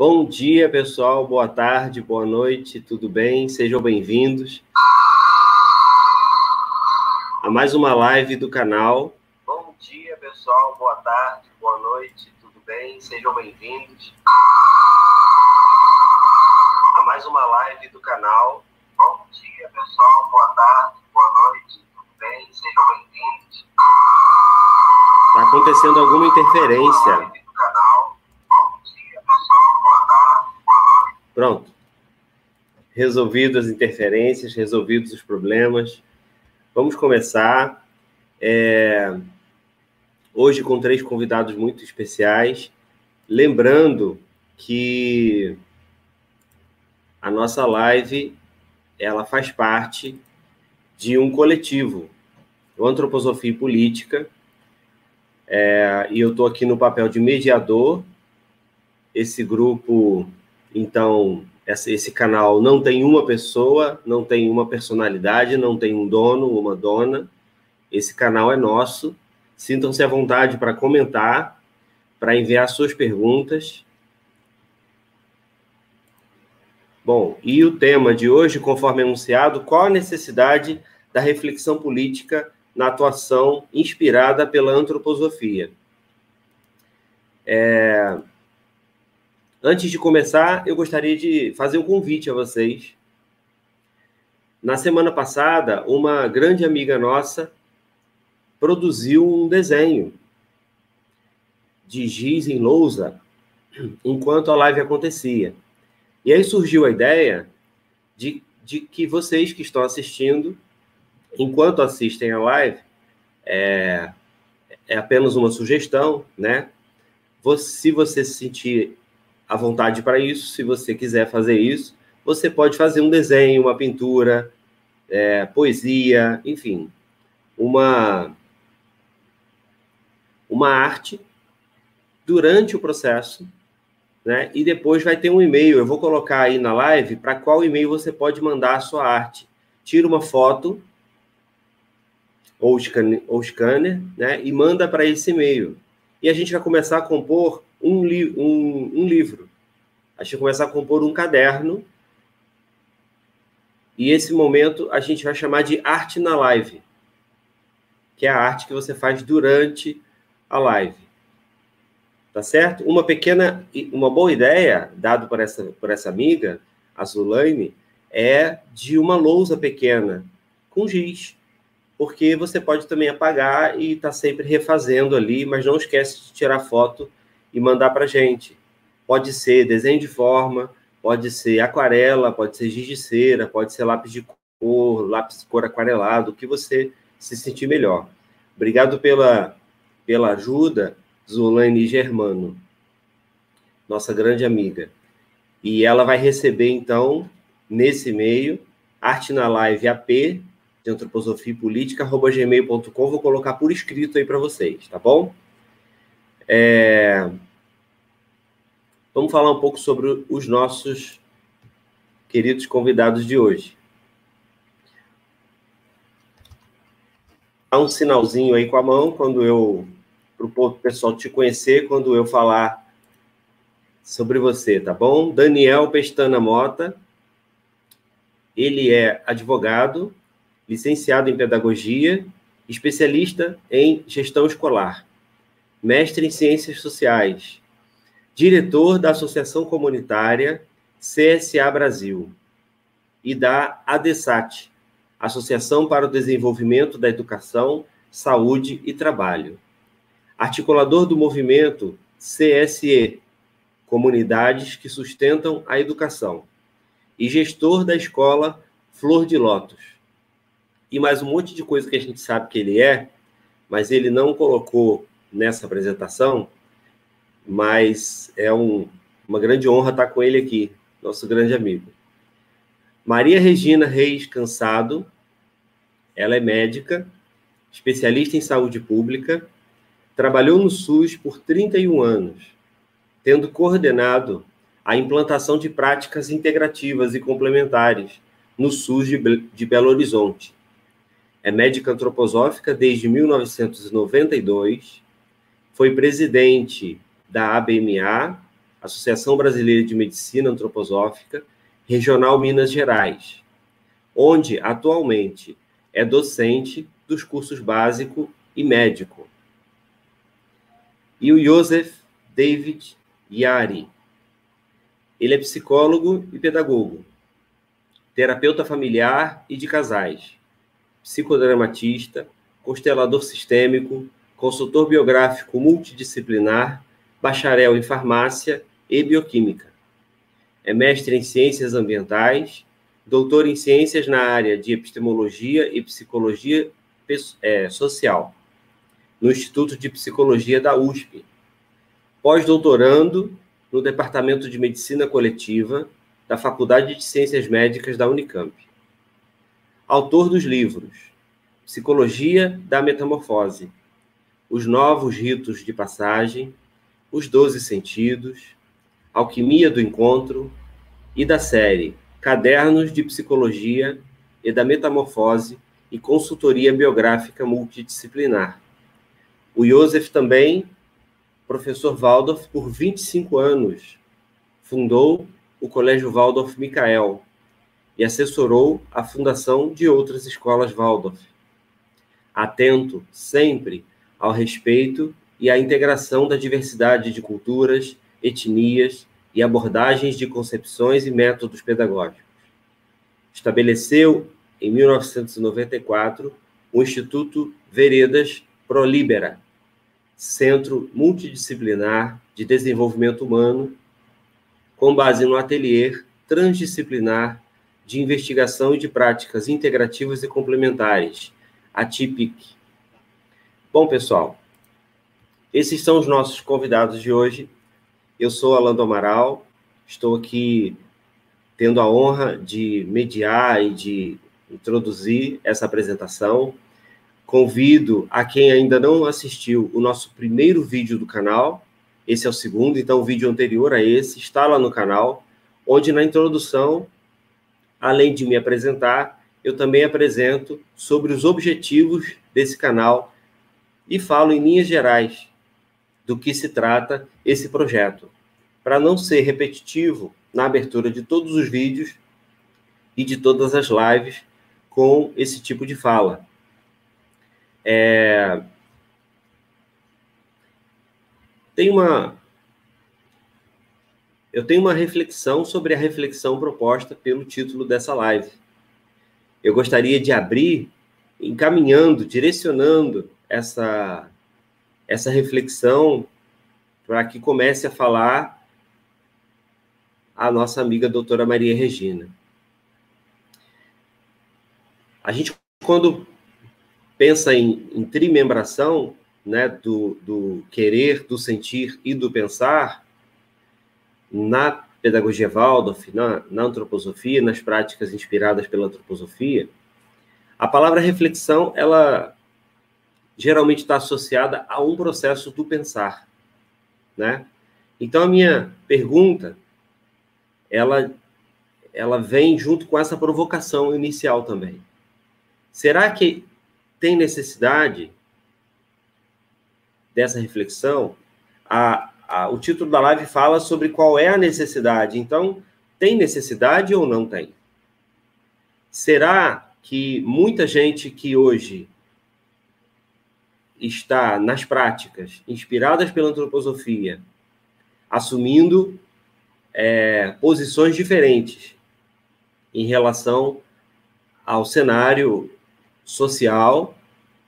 Bom dia, pessoal. Boa tarde, boa noite, tudo bem? Sejam bem-vindos a mais uma live do canal. Bom dia, pessoal. Boa tarde, boa noite, tudo bem? Sejam bem-vindos a mais uma live do canal. Bom dia, pessoal. Boa tarde, boa noite, tudo bem? Sejam bem-vindos. Está acontecendo alguma interferência. Resolvidas as interferências, resolvidos os problemas. Vamos começar. É... Hoje com três convidados muito especiais. Lembrando que a nossa live ela faz parte de um coletivo, o Antroposofia e Política, é, e eu estou aqui no papel de mediador. Esse grupo então, esse canal não tem uma pessoa, não tem uma personalidade, não tem um dono, uma dona. Esse canal é nosso. Sintam-se à vontade para comentar, para enviar suas perguntas. Bom, e o tema de hoje, conforme anunciado, qual a necessidade da reflexão política na atuação inspirada pela antroposofia? É, Antes de começar, eu gostaria de fazer um convite a vocês. Na semana passada, uma grande amiga nossa produziu um desenho de giz em lousa enquanto a live acontecia. E aí surgiu a ideia de, de que vocês que estão assistindo, enquanto assistem a live, é, é apenas uma sugestão, né? se você se sentir à vontade para isso. Se você quiser fazer isso, você pode fazer um desenho, uma pintura, é, poesia, enfim, uma uma arte durante o processo, né? E depois vai ter um e-mail. Eu vou colocar aí na live para qual e-mail você pode mandar a sua arte. Tira uma foto ou scanner, ou scanner né? E manda para esse e-mail. E a gente vai começar a compor um, li um, um livro. A gente começar a compor um caderno. E esse momento a gente vai chamar de arte na live, que é a arte que você faz durante a live. Tá certo? Uma pequena, uma boa ideia, dado por essa, por essa amiga, a Zulaine, é de uma lousa pequena com giz porque você pode também apagar e tá sempre refazendo ali, mas não esquece de tirar foto e mandar para gente. Pode ser desenho de forma, pode ser aquarela, pode ser giz de cera, pode ser lápis de cor, lápis de cor aquarelado, o que você se sentir melhor. Obrigado pela, pela ajuda, Zulane Germano, nossa grande amiga. E ela vai receber, então, nesse e-mail, arte na live AP, de antroposofia política, arroba gmail.com, vou colocar por escrito aí para vocês, tá bom? É... Vamos falar um pouco sobre os nossos queridos convidados de hoje. Há um sinalzinho aí com a mão quando eu para o pessoal te conhecer quando eu falar sobre você, tá bom? Daniel Pestana Mota, ele é advogado, licenciado em pedagogia, especialista em gestão escolar, mestre em ciências sociais, diretor da Associação Comunitária CSA Brasil e da ADESAT, Associação para o Desenvolvimento da Educação, Saúde e Trabalho. Articulador do movimento CSE, Comunidades que Sustentam a Educação, e gestor da escola Flor de Lótus. E mais um monte de coisa que a gente sabe que ele é, mas ele não colocou nessa apresentação, mas é um, uma grande honra estar com ele aqui, nosso grande amigo. Maria Regina Reis Cansado, ela é médica, especialista em saúde pública, trabalhou no SUS por 31 anos, tendo coordenado a implantação de práticas integrativas e complementares no SUS de Belo Horizonte. É médica antroposófica desde 1992, foi presidente da ABMA Associação Brasileira de Medicina Antroposófica, Regional Minas Gerais, onde atualmente é docente dos cursos básico e médico. E o Joseph David Yari. Ele é psicólogo e pedagogo, terapeuta familiar e de casais, psicodramatista, constelador sistêmico, consultor biográfico multidisciplinar, bacharel em farmácia e bioquímica. É mestre em ciências ambientais, doutor em ciências na área de epistemologia e psicologia é, social, no Instituto de Psicologia da USP. Pós-doutorando no Departamento de Medicina Coletiva da Faculdade de Ciências Médicas da Unicamp. Autor dos livros Psicologia da Metamorfose, os novos ritos de passagem, os doze sentidos, alquimia do encontro e da série Cadernos de Psicologia e da Metamorfose e Consultoria Biográfica Multidisciplinar. O Joseph também, professor Waldorf, por 25 anos, fundou o Colégio Waldorf Michael e assessorou a fundação de outras escolas Waldorf. Atento sempre ao respeito e à integração da diversidade de culturas, etnias e abordagens de concepções e métodos pedagógicos. Estabeleceu, em 1994, o Instituto Veredas Prolibera, Centro Multidisciplinar de Desenvolvimento Humano, com base no ateliê transdisciplinar de investigação e de práticas integrativas e complementares, a TIPIC, Bom, pessoal, esses são os nossos convidados de hoje. Eu sou Alando Amaral, estou aqui tendo a honra de mediar e de introduzir essa apresentação. Convido a quem ainda não assistiu o nosso primeiro vídeo do canal, esse é o segundo, então o vídeo anterior a esse está lá no canal, onde na introdução, além de me apresentar, eu também apresento sobre os objetivos desse canal e falo em linhas gerais do que se trata esse projeto, para não ser repetitivo na abertura de todos os vídeos e de todas as lives com esse tipo de fala. É... Tem uma. Eu tenho uma reflexão sobre a reflexão proposta pelo título dessa live. Eu gostaria de abrir encaminhando, direcionando essa, essa reflexão para que comece a falar a nossa amiga doutora Maria Regina. A gente, quando pensa em, em trimembração, né, do, do querer, do sentir e do pensar, na pedagogia Waldorf, na, na antroposofia, nas práticas inspiradas pela antroposofia, a palavra reflexão, ela geralmente está associada a um processo do pensar, né? Então a minha pergunta, ela, ela vem junto com essa provocação inicial também. Será que tem necessidade dessa reflexão? A, a, o título da live fala sobre qual é a necessidade. Então, tem necessidade ou não tem? Será que muita gente que hoje está nas práticas inspiradas pela antroposofia, assumindo é, posições diferentes em relação ao cenário social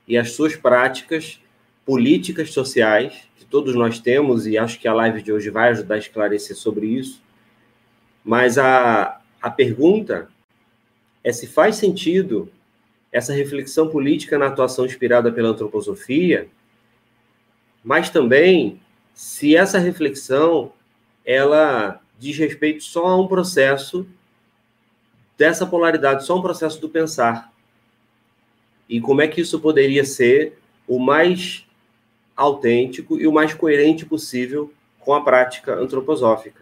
e as suas práticas políticas sociais, que todos nós temos, e acho que a live de hoje vai ajudar a esclarecer sobre isso. Mas a, a pergunta é se faz sentido essa reflexão política na atuação inspirada pela antroposofia, mas também se essa reflexão ela diz respeito só a um processo dessa polaridade, só um processo do pensar. E como é que isso poderia ser o mais autêntico e o mais coerente possível com a prática antroposófica.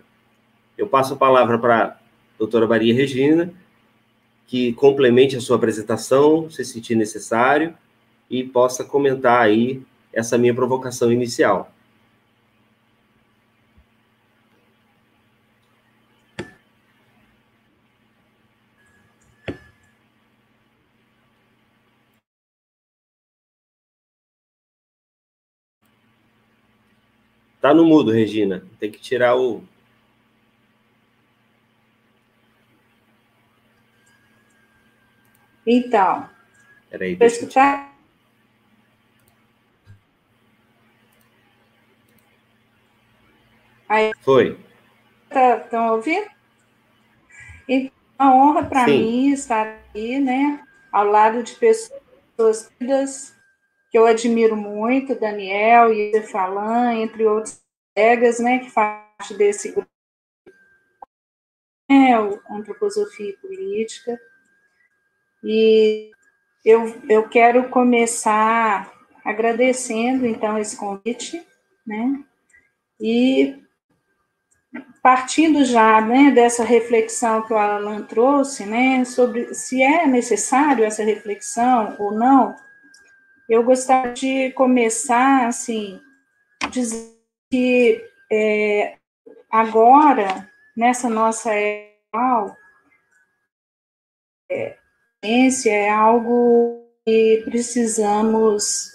Eu passo a palavra para a doutora Maria Regina, que complemente a sua apresentação, se sentir necessário, e possa comentar aí essa minha provocação inicial. Tá no mudo, Regina. Tem que tirar o Então. Peraí, deixa escutar. Aí, Foi. Estão tá, ouvindo? Então, é uma honra para mim estar aqui, né? Ao lado de pessoas que eu admiro muito, Daniel e Falan, entre outros colegas, né, que fazem parte desse grupo, é, Antroposofia e Política. E eu, eu quero começar agradecendo, então, esse convite, né, e partindo já né, dessa reflexão que o Alan trouxe, né, sobre se é necessário essa reflexão ou não, eu gostaria de começar, assim, dizendo que é, agora, nessa nossa época, é, ciência é algo que precisamos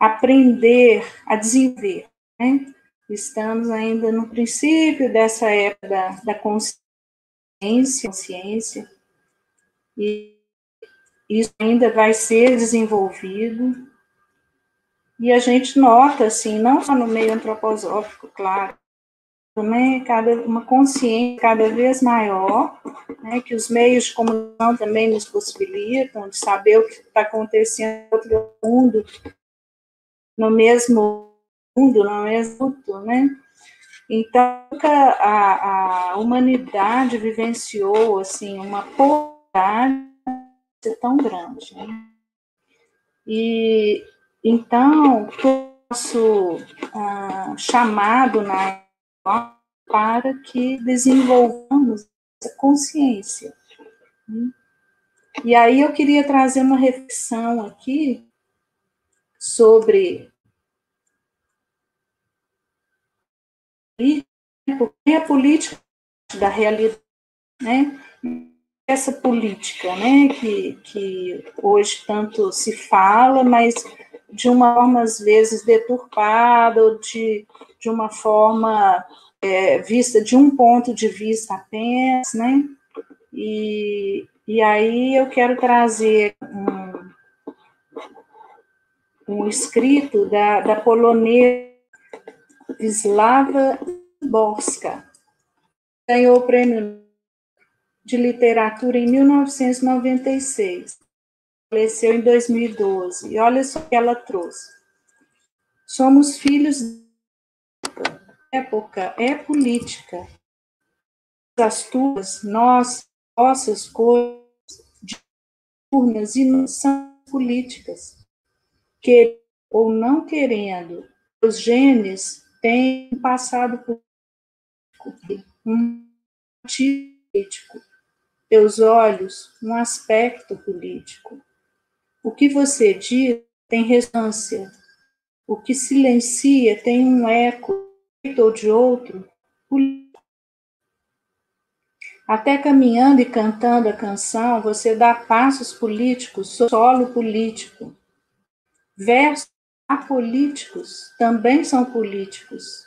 aprender a desenvolver, né? Estamos ainda no princípio dessa época da, da consciência, consciência, e isso ainda vai ser desenvolvido. E a gente nota, assim, não só no meio antroposófico, claro, também cada uma consciência cada vez maior, né, que os meios de comunicação também nos possibilitam de saber o que está acontecendo no outro mundo, no mesmo mundo, não é exato, né? Então, a, a humanidade vivenciou, assim, uma polaridade tão grande, né? E, então, o nosso ah, chamado na para que desenvolvamos essa consciência. E aí eu queria trazer uma reflexão aqui sobre a política da realidade, né? Essa política, né, que, que hoje tanto se fala, mas de uma forma às vezes deturpada ou de, de uma forma é, vista de um ponto de vista apenas, né? E, e aí eu quero trazer um, um escrito da, da polonesa Wisława Borska. Ganhou o prêmio de literatura em 1996. Faleceu em 2012. E olha só o que ela trouxe. Somos filhos da época, é política. As tuas, nós, nossas coisas, diurnas e não são políticas. Que ou não querendo, os genes tem passado por um político, teus olhos, um aspecto político. O que você diz tem ressonância, o que silencia tem um eco ou de outro Até caminhando e cantando a canção, você dá passos políticos, solo político. Versos apolíticos também são políticos.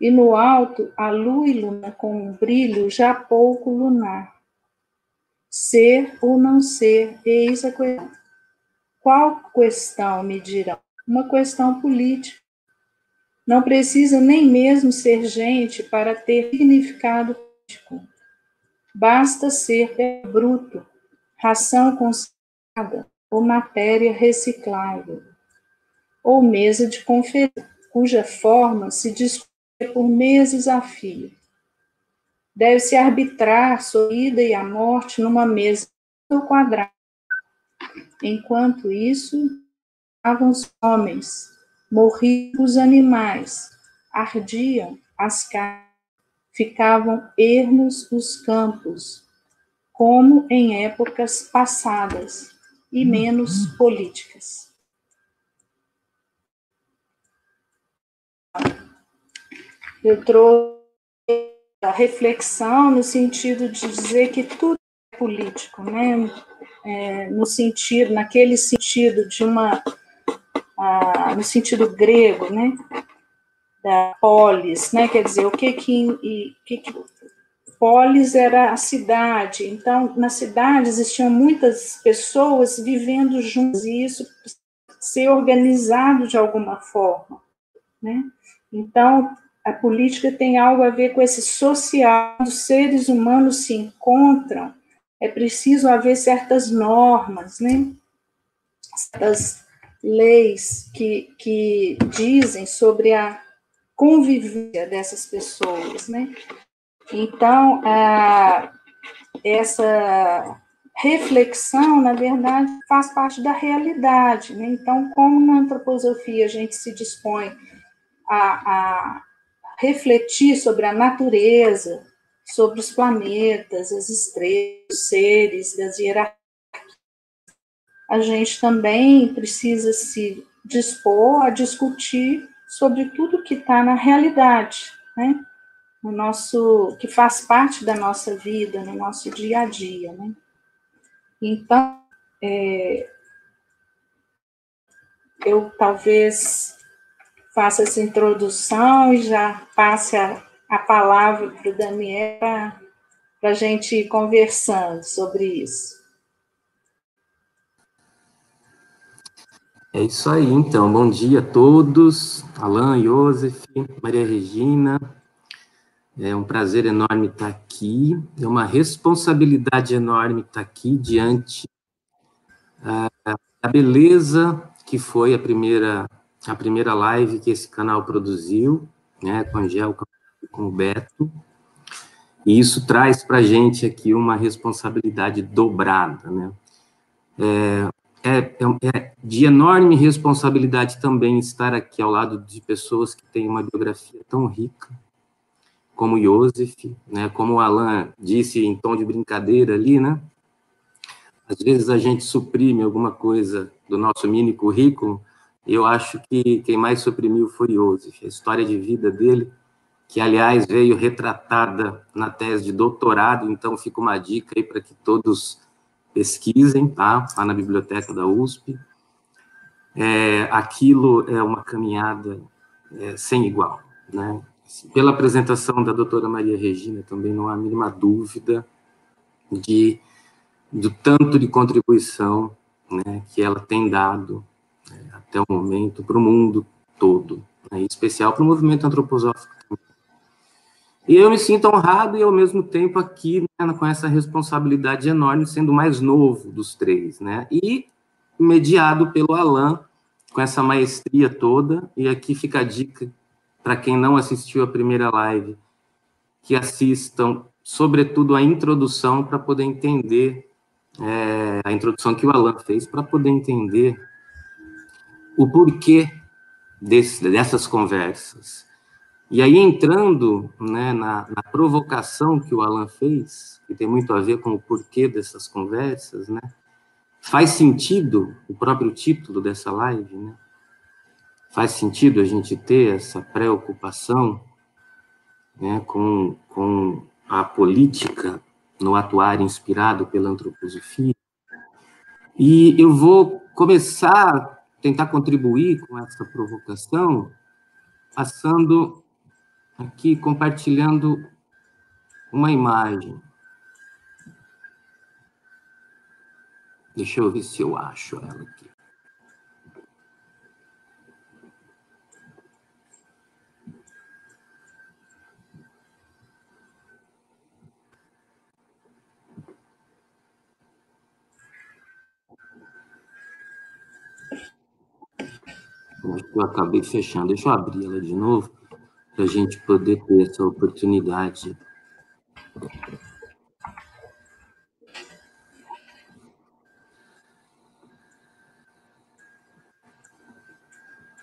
E no alto, a lua luna com um brilho já pouco lunar. Ser ou não ser, eis a questão. Qual questão, me dirão? Uma questão política. Não precisa nem mesmo ser gente para ter significado político. Basta ser bruto, ração consagrada ou matéria reciclável ou mesa de conferência, cuja forma se discute por meses a fio. Deve-se arbitrar sua ida e a morte numa mesa quadrada. Enquanto isso, estavam os homens, morriam os animais, ardiam as casas, ficavam ermos os campos, como em épocas passadas e menos políticas. eu trouxe a reflexão no sentido de dizer que tudo é político, né? É, no sentido, naquele sentido de uma, no sentido grego, né? da polis, né? Quer dizer, o que que, e, que, que polis era a cidade. Então, na cidade existiam muitas pessoas vivendo juntas e isso ser organizado de alguma forma, né? Então, a política tem algo a ver com esse social, os seres humanos se encontram, é preciso haver certas normas, né? Certas leis que, que dizem sobre a convivência dessas pessoas, né? Então, a, essa reflexão, na verdade, faz parte da realidade, né? Então, como na antroposofia a gente se dispõe a, a refletir sobre a natureza, sobre os planetas, as estrelas, os seres, das hierarquias, a gente também precisa se dispor a discutir sobre tudo que está na realidade, né? No nosso, que faz parte da nossa vida, no nosso dia a dia, né? Então, é, eu talvez faça essa introdução e já passe a, a palavra para o Daniel para a gente ir conversando sobre isso. É isso aí, então. Bom dia a todos. Alain, Joseph, Maria Regina. É um prazer enorme estar aqui. É uma responsabilidade enorme estar aqui diante uh, da beleza que foi a primeira a primeira live que esse canal produziu, né, com Angel, com o Beto. E isso traz para a gente aqui uma responsabilidade dobrada, né? É, é, é, é, de enorme responsabilidade também estar aqui ao lado de pessoas que têm uma biografia tão rica, como Joseph, né, como o Alan disse em tom de brincadeira ali, né? Às vezes a gente suprime alguma coisa do nosso mini currículo, eu acho que quem mais suprimiu foi Joseph, a história de vida dele, que aliás veio retratada na tese de doutorado, então fica uma dica aí para que todos pesquisem, tá? Lá na biblioteca da USP. É, aquilo é uma caminhada é, sem igual, né? Pela apresentação da doutora Maria Regina, também não há a mínima dúvida de do tanto de contribuição né, que ela tem dado né, até o momento para o mundo todo, né, em especial para o movimento antroposófico e eu me sinto honrado e, ao mesmo tempo, aqui né, com essa responsabilidade enorme, sendo o mais novo dos três, né? E mediado pelo Alain, com essa maestria toda. E aqui fica a dica para quem não assistiu a primeira live, que assistam, sobretudo, a introdução para poder entender, é, a introdução que o Alain fez, para poder entender o porquê desse, dessas conversas e aí, entrando né, na, na, provocação que o Alan fez, que tem muito a ver com o porquê dessas conversas, né, faz sentido o próprio título dessa live, né? Faz sentido a gente ter essa preocupação né, com, com a política no atuar inspirado pela antroposofia. E eu vou começar tentar contribuir com essa provocação, passando aqui compartilhando uma imagem. Deixa eu ver se eu acho ela aqui. Eu acabei fechando. Deixa eu abrir ela de novo para a gente poder ter essa oportunidade.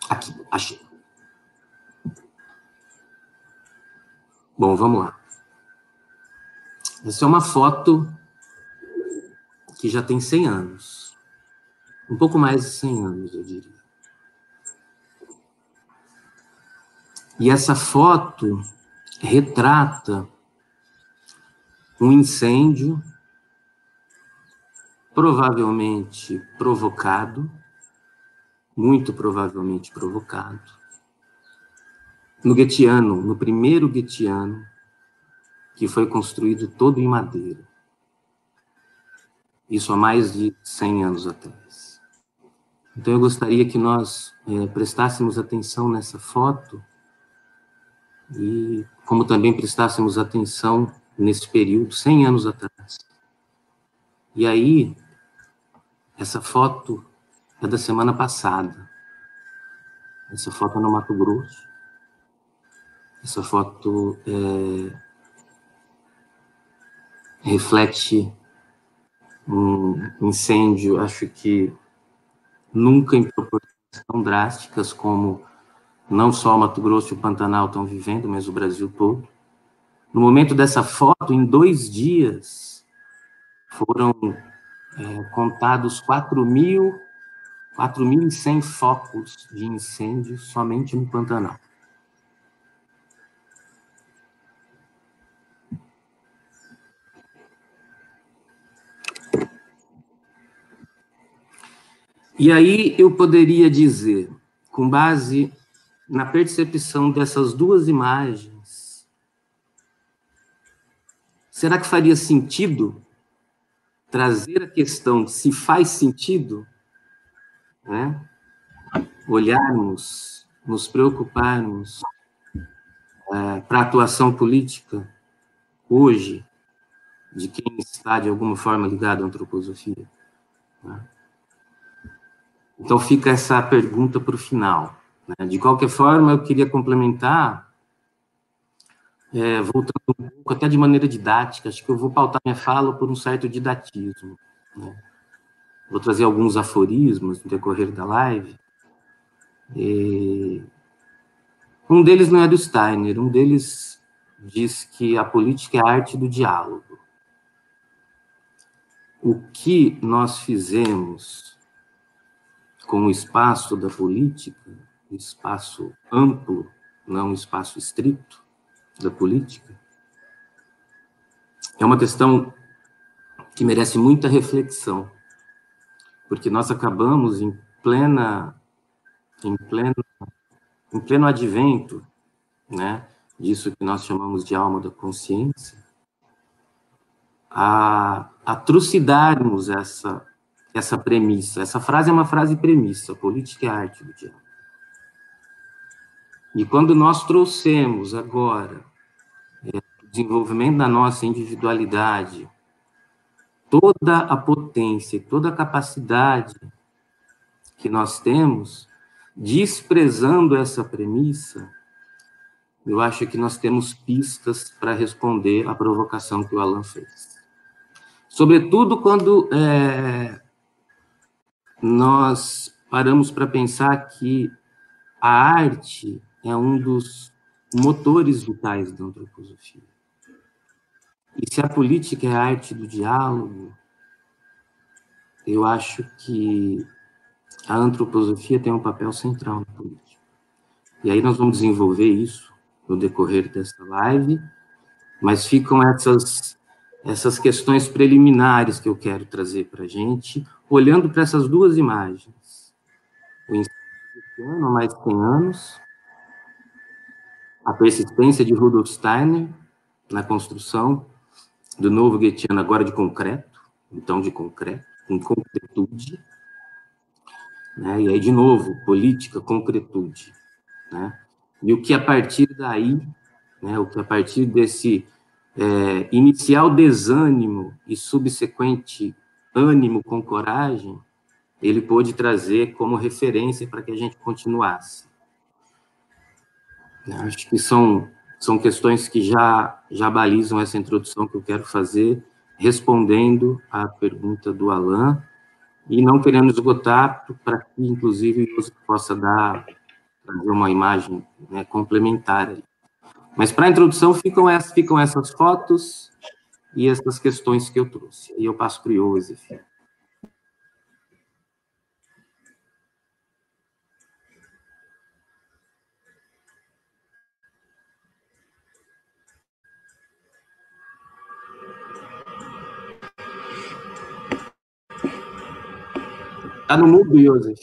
Aqui, achei. Bom, vamos lá. Essa é uma foto que já tem 100 anos. Um pouco mais de 100 anos, eu diria. E essa foto retrata um incêndio, provavelmente provocado, muito provavelmente provocado, no Guetiano, no primeiro Guetiano, que foi construído todo em madeira. Isso há mais de 100 anos atrás. Então eu gostaria que nós é, prestássemos atenção nessa foto e como também prestássemos atenção nesse período, 100 anos atrás. E aí, essa foto é da semana passada. Essa foto é no Mato Grosso. Essa foto é, reflete um incêndio, acho que nunca em proporções tão drásticas como não só Mato Grosso e o Pantanal estão vivendo, mas o Brasil todo. No momento dessa foto, em dois dias, foram é, contados 4.100 focos de incêndio somente no Pantanal. E aí eu poderia dizer, com base na percepção dessas duas imagens, será que faria sentido trazer a questão se faz sentido né, olharmos, nos preocuparmos é, para a atuação política hoje de quem está de alguma forma ligado à antroposofia? Né? Então fica essa pergunta para o final. Né? De qualquer forma, eu queria complementar, é, voltando um pouco, até de maneira didática, acho que eu vou pautar minha fala por um certo didatismo. Né? Vou trazer alguns aforismos no decorrer da live. E... Um deles não é do Steiner, um deles diz que a política é a arte do diálogo. O que nós fizemos com o espaço da política, um espaço amplo, não um espaço estrito da política, é uma questão que merece muita reflexão, porque nós acabamos em plena, em pleno, em pleno advento, né, disso que nós chamamos de alma da consciência, a, a trucidarmos essa essa premissa. Essa frase é uma frase premissa, política é arte do diálogo. E quando nós trouxemos agora é, o desenvolvimento da nossa individualidade, toda a potência, toda a capacidade que nós temos, desprezando essa premissa, eu acho que nós temos pistas para responder à provocação que o Alan fez. Sobretudo quando é, nós paramos para pensar que a arte é um dos motores vitais da antroposofia. E se a política é a arte do diálogo, eu acho que a antroposofia tem um papel central na política. E aí nós vamos desenvolver isso no decorrer desta live, mas ficam essas essas questões preliminares que eu quero trazer para a gente, olhando para essas duas imagens. O ensino há mais de 100 anos, a persistência de Rudolf Steiner na construção do novo Goetheano, agora de concreto, então de concreto, com concretude, né? e aí, de novo, política, concretude. Né? E o que a partir daí, né, o que a partir desse é, inicial desânimo e subsequente ânimo com coragem, ele pôde trazer como referência para que a gente continuasse. Acho que são, são questões que já, já balizam essa introdução que eu quero fazer, respondendo à pergunta do Alain, e não querendo esgotar, para que, inclusive, você possa dar, trazer uma imagem né, complementar. Mas para a introdução ficam essas, ficam essas fotos e essas questões que eu trouxe. E eu passo para o Iosef. Tá no mudo, Joseph.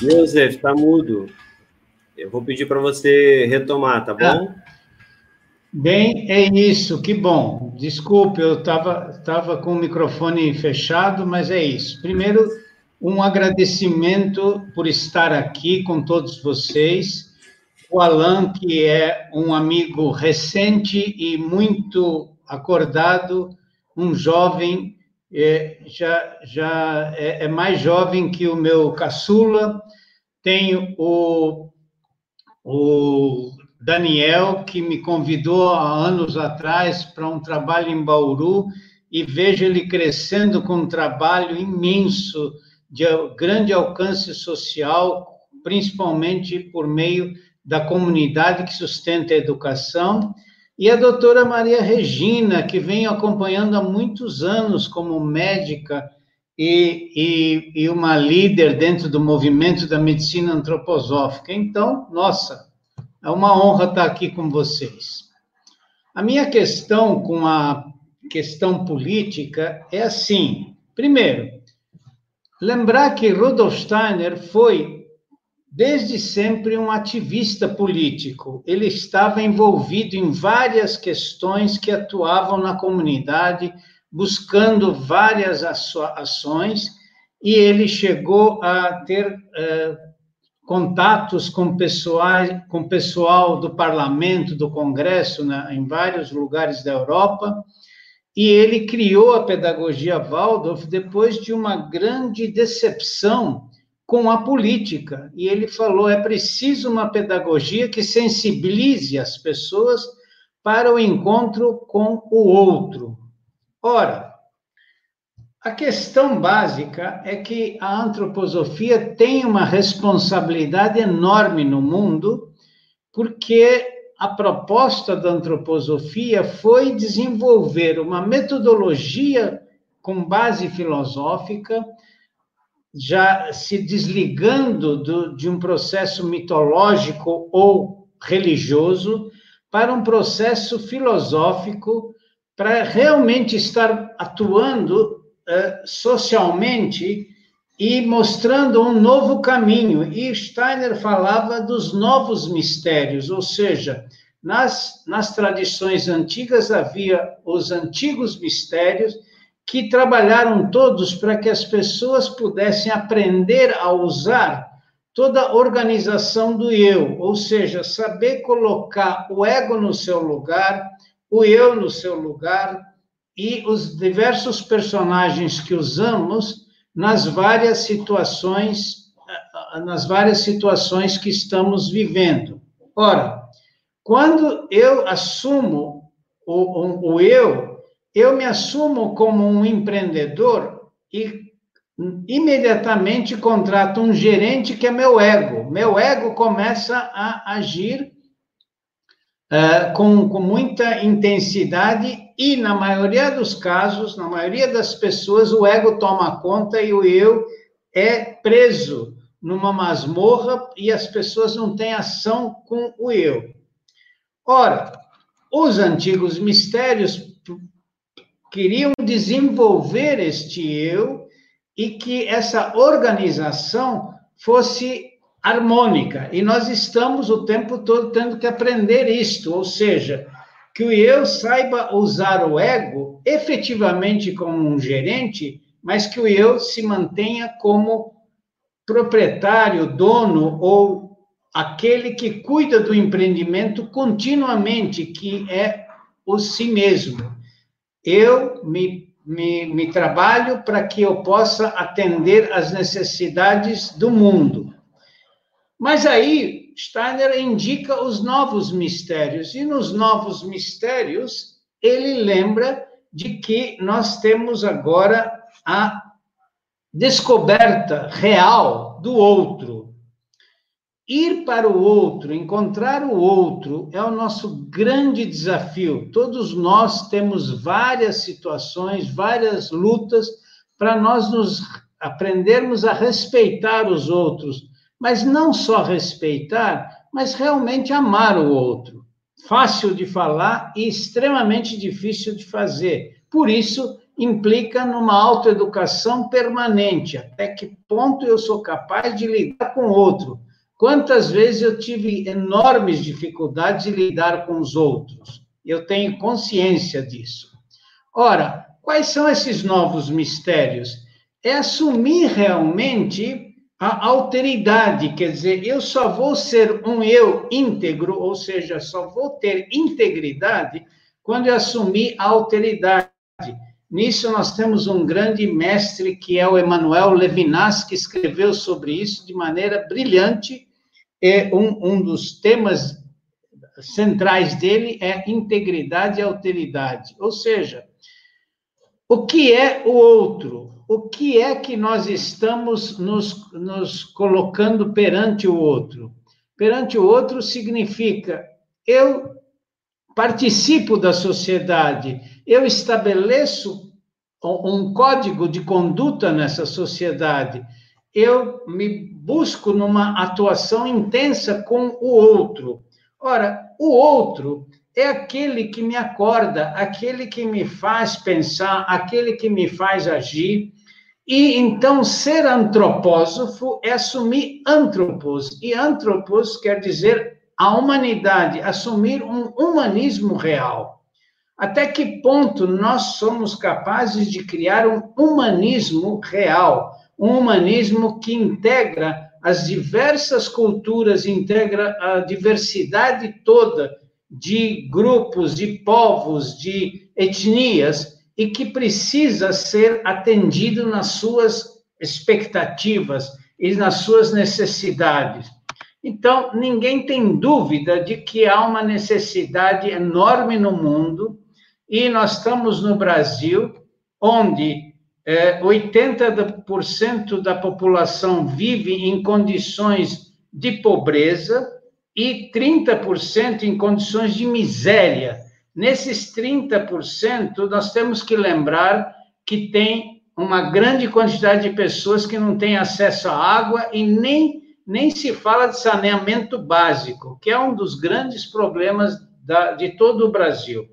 Joseph, tá mudo. Eu vou pedir para você retomar, tá bom? Ah, bem, é isso, que bom. Desculpe, eu estava tava com o microfone fechado, mas é isso. Primeiro, um agradecimento por estar aqui com todos vocês. O Alan, que é um amigo recente e muito acordado, um jovem, é, já, já é, é mais jovem que o meu caçula. Tenho o, o Daniel, que me convidou há anos atrás para um trabalho em Bauru, e vejo ele crescendo com um trabalho imenso, de grande alcance social, principalmente por meio da comunidade que sustenta a educação, e a doutora Maria Regina, que vem acompanhando há muitos anos como médica e, e, e uma líder dentro do movimento da medicina antroposófica. Então, nossa, é uma honra estar aqui com vocês. A minha questão com a questão política é assim: primeiro, lembrar que Rudolf Steiner foi desde sempre um ativista político. Ele estava envolvido em várias questões que atuavam na comunidade, buscando várias ações, e ele chegou a ter eh, contatos com, pessoal, com pessoal do parlamento, do congresso, em vários lugares da Europa, e ele criou a pedagogia Waldorf depois de uma grande decepção com a política. E ele falou: é preciso uma pedagogia que sensibilize as pessoas para o encontro com o outro. Ora, a questão básica é que a antroposofia tem uma responsabilidade enorme no mundo, porque a proposta da antroposofia foi desenvolver uma metodologia com base filosófica, já se desligando do, de um processo mitológico ou religioso, para um processo filosófico, para realmente estar atuando eh, socialmente e mostrando um novo caminho. E Steiner falava dos novos mistérios, ou seja, nas, nas tradições antigas havia os antigos mistérios que trabalharam todos para que as pessoas pudessem aprender a usar toda a organização do eu, ou seja, saber colocar o ego no seu lugar, o eu no seu lugar, e os diversos personagens que usamos nas várias situações nas várias situações que estamos vivendo. Ora, quando eu assumo o, o, o eu, eu me assumo como um empreendedor e imediatamente contrato um gerente que é meu ego. Meu ego começa a agir uh, com, com muita intensidade e, na maioria dos casos, na maioria das pessoas, o ego toma conta e o eu é preso numa masmorra e as pessoas não têm ação com o eu. Ora, os antigos mistérios queriam desenvolver este eu e que essa organização fosse harmônica. E nós estamos o tempo todo tendo que aprender isto, ou seja, que o eu saiba usar o ego efetivamente como um gerente, mas que o eu se mantenha como proprietário, dono ou aquele que cuida do empreendimento continuamente, que é o si mesmo. Eu me, me, me trabalho para que eu possa atender às necessidades do mundo. Mas aí Steiner indica os novos mistérios, e nos novos mistérios, ele lembra de que nós temos agora a descoberta real do outro. Ir para o outro, encontrar o outro, é o nosso grande desafio. Todos nós temos várias situações, várias lutas para nós nos aprendermos a respeitar os outros mas não só respeitar, mas realmente amar o outro. Fácil de falar e extremamente difícil de fazer. Por isso implica numa autoeducação permanente. Até que ponto eu sou capaz de lidar com o outro? Quantas vezes eu tive enormes dificuldades de lidar com os outros? Eu tenho consciência disso. Ora, quais são esses novos mistérios? É assumir realmente a alteridade, quer dizer, eu só vou ser um eu íntegro, ou seja, só vou ter integridade quando eu assumir a alteridade. Nisso nós temos um grande mestre que é o Emmanuel Levinas, que escreveu sobre isso de maneira brilhante. É um, um dos temas centrais dele é integridade e alteridade. Ou seja, o que é o outro? O que é que nós estamos nos, nos colocando perante o outro? Perante o outro significa eu participo da sociedade, eu estabeleço um código de conduta nessa sociedade, eu me busco numa atuação intensa com o outro. Ora, o outro é aquele que me acorda, aquele que me faz pensar, aquele que me faz agir. E então ser antropósofo é assumir antropos, e antropos quer dizer a humanidade, assumir um humanismo real. Até que ponto nós somos capazes de criar um humanismo real, um humanismo que integra as diversas culturas, integra a diversidade toda de grupos, de povos, de etnias, e que precisa ser atendido nas suas expectativas e nas suas necessidades. Então, ninguém tem dúvida de que há uma necessidade enorme no mundo e nós estamos no Brasil, onde é, 80% da população vive em condições de pobreza e 30% em condições de miséria. Nesses 30%, nós temos que lembrar que tem uma grande quantidade de pessoas que não têm acesso à água e nem, nem se fala de saneamento básico, que é um dos grandes problemas da, de todo o Brasil.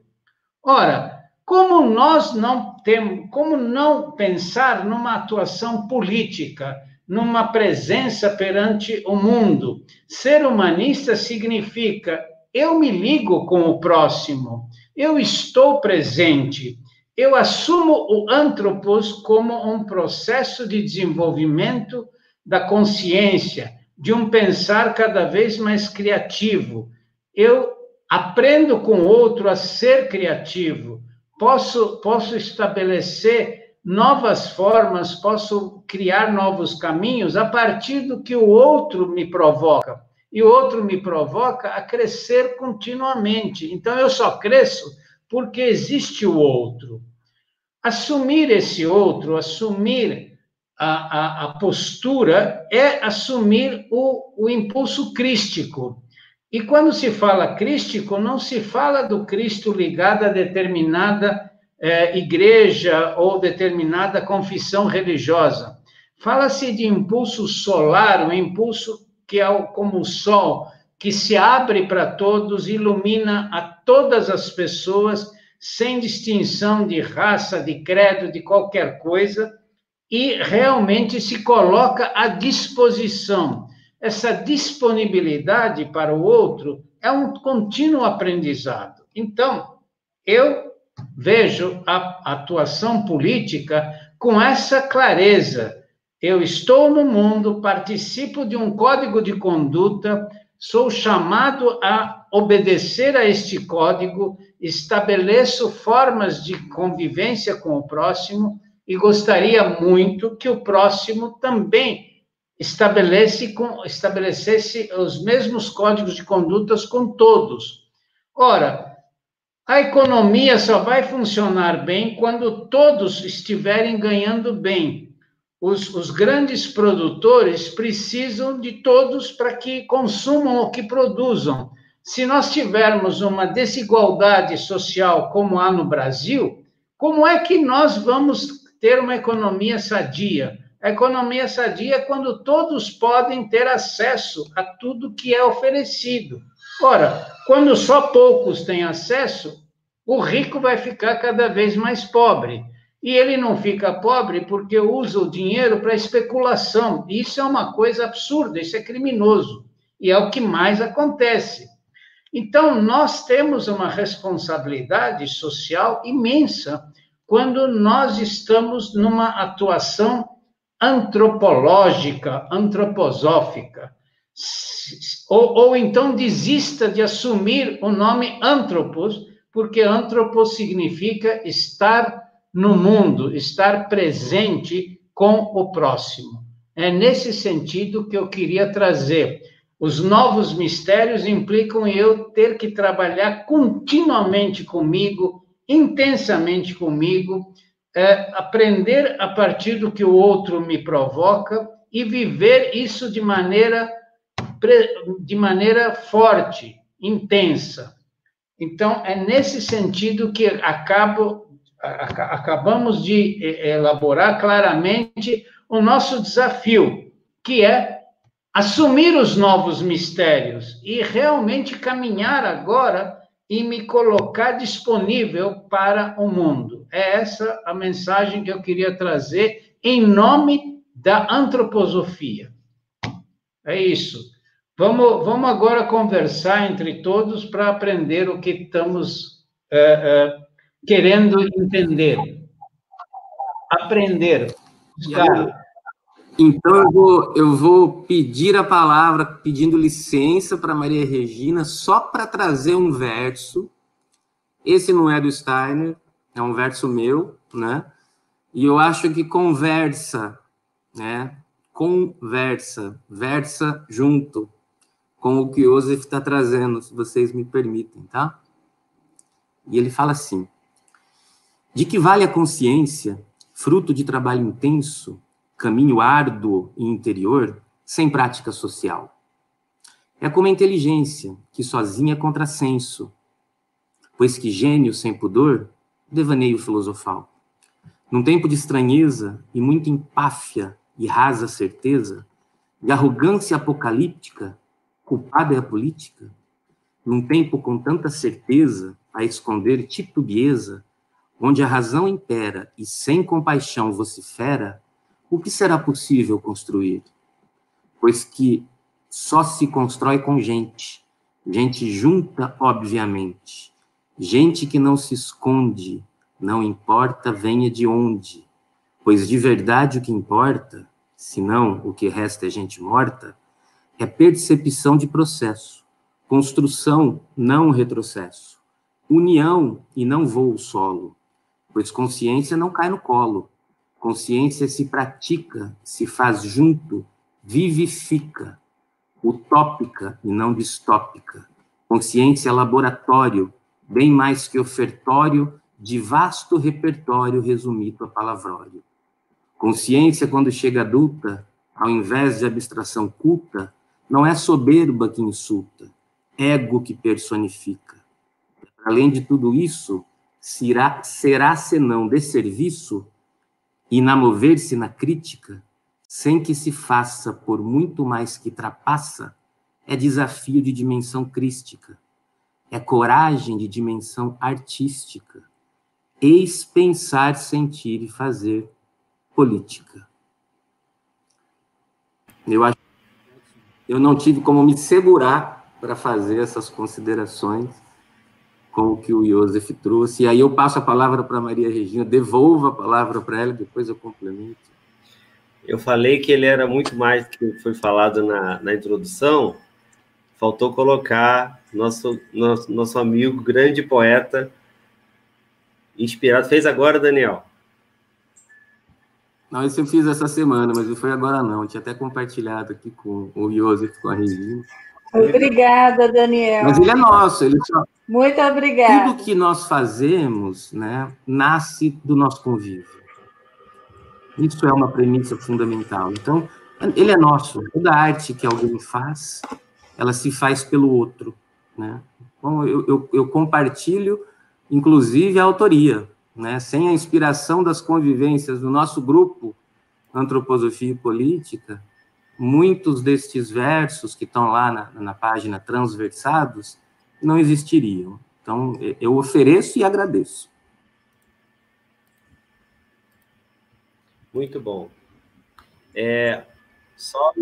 Ora, como nós não temos, como não pensar numa atuação política, numa presença perante o mundo? Ser humanista significa eu me ligo com o próximo, eu estou presente, eu assumo o antropos como um processo de desenvolvimento da consciência, de um pensar cada vez mais criativo. Eu aprendo com o outro a ser criativo, posso, posso estabelecer novas formas, posso criar novos caminhos a partir do que o outro me provoca. E o outro me provoca a crescer continuamente. Então, eu só cresço porque existe o outro. Assumir esse outro, assumir a, a, a postura, é assumir o, o impulso crístico. E quando se fala crístico, não se fala do Cristo ligado a determinada eh, igreja ou determinada confissão religiosa. Fala-se de impulso solar, um impulso que é como o sol, que se abre para todos, ilumina a todas as pessoas, sem distinção de raça, de credo, de qualquer coisa, e realmente se coloca à disposição essa disponibilidade para o outro é um contínuo aprendizado. Então, eu vejo a atuação política com essa clareza. Eu estou no mundo, participo de um código de conduta, sou chamado a obedecer a este código, estabeleço formas de convivência com o próximo e gostaria muito que o próximo também estabelece com, estabelecesse os mesmos códigos de condutas com todos. Ora, a economia só vai funcionar bem quando todos estiverem ganhando bem. Os, os grandes produtores precisam de todos para que consumam o que produzam. Se nós tivermos uma desigualdade social como há no Brasil, como é que nós vamos ter uma economia sadia? A economia sadia é quando todos podem ter acesso a tudo que é oferecido. Ora, quando só poucos têm acesso, o rico vai ficar cada vez mais pobre. E ele não fica pobre porque usa o dinheiro para especulação. Isso é uma coisa absurda, isso é criminoso. E é o que mais acontece. Então, nós temos uma responsabilidade social imensa quando nós estamos numa atuação antropológica, antroposófica. Ou, ou então desista de assumir o nome antropos, porque antropos significa estar no mundo, estar presente com o próximo. É nesse sentido que eu queria trazer. Os novos mistérios implicam eu ter que trabalhar continuamente comigo, intensamente comigo, é, aprender a partir do que o outro me provoca e viver isso de maneira, de maneira forte, intensa. Então, é nesse sentido que acabo, acabamos de elaborar claramente o nosso desafio, que é assumir os novos mistérios e realmente caminhar agora e me colocar disponível para o mundo. É essa a mensagem que eu queria trazer em nome da antroposofia. É isso. Vamos, vamos agora conversar entre todos para aprender o que estamos é, é, querendo entender. Aprender. Então, eu vou, eu vou pedir a palavra, pedindo licença para Maria Regina, só para trazer um verso. Esse não é do Steiner, é um verso meu, né? E eu acho que conversa, né? Conversa, versa junto com o que Joseph está trazendo, se vocês me permitem, tá? E ele fala assim: de que vale a consciência, fruto de trabalho intenso, caminho árduo e interior, sem prática social. É como a inteligência, que sozinha é contrassenso, pois que gênio sem pudor, devaneio filosofal. Num tempo de estranheza e muita empáfia e rasa certeza, de arrogância apocalíptica, culpada é a política. Num tempo com tanta certeza a esconder titubieza, onde a razão impera e sem compaixão vocifera, o que será possível construir? Pois que só se constrói com gente, gente junta, obviamente, gente que não se esconde, não importa venha de onde, pois de verdade o que importa, senão o que resta é gente morta, é percepção de processo, construção, não retrocesso, união e não voo solo, pois consciência não cai no colo, Consciência se pratica, se faz junto, vivifica, utópica e não distópica. Consciência é laboratório, bem mais que ofertório de vasto repertório resumido a palavrório. Consciência, quando chega adulta, ao invés de abstração culta, não é soberba que insulta, ego que personifica. Além de tudo isso, será, será senão de serviço inamover-se na crítica, sem que se faça por muito mais que trapassa, é desafio de dimensão crística, é coragem de dimensão artística, eis pensar, sentir e fazer política. Eu acho eu não tive como me segurar para fazer essas considerações com o que o Joseph trouxe. E aí eu passo a palavra para Maria Regina, devolvo a palavra para ela, depois eu complemento. Eu falei que ele era muito mais do que foi falado na, na introdução, faltou colocar nosso, nosso, nosso amigo, grande poeta, inspirado. Fez agora, Daniel? Não, isso eu fiz essa semana, mas não foi agora não. Eu tinha até compartilhado aqui com o Joseph, com a Regina. Obrigada, Daniel. Mas ele é nosso, ele só... Muito obrigada. Tudo que nós fazemos, né, nasce do nosso convívio. Isso é uma premissa fundamental. Então, ele é nosso. Toda arte que alguém faz, ela se faz pelo outro, né? Então, eu, eu, eu compartilho, inclusive, a autoria, né? Sem a inspiração das convivências do nosso grupo Antroposofia e Política, muitos destes versos que estão lá na, na página transversados não existiriam. Então, eu ofereço e agradeço. Muito bom. É, só...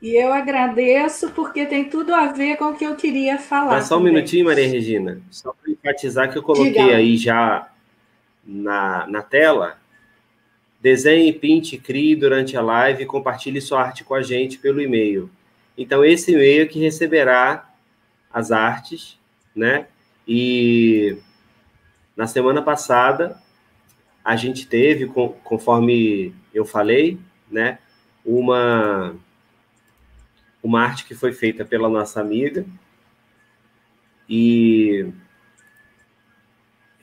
E eu agradeço porque tem tudo a ver com o que eu queria falar. Mas só um também. minutinho, Maria Regina. Só para enfatizar que eu coloquei Diga. aí já na, na tela. Desenhe, pinte, crie durante a live e compartilhe sua arte com a gente pelo e-mail. Então, esse e-mail que receberá as artes, né? E na semana passada, a gente teve, conforme eu falei, né? Uma, uma arte que foi feita pela nossa amiga. E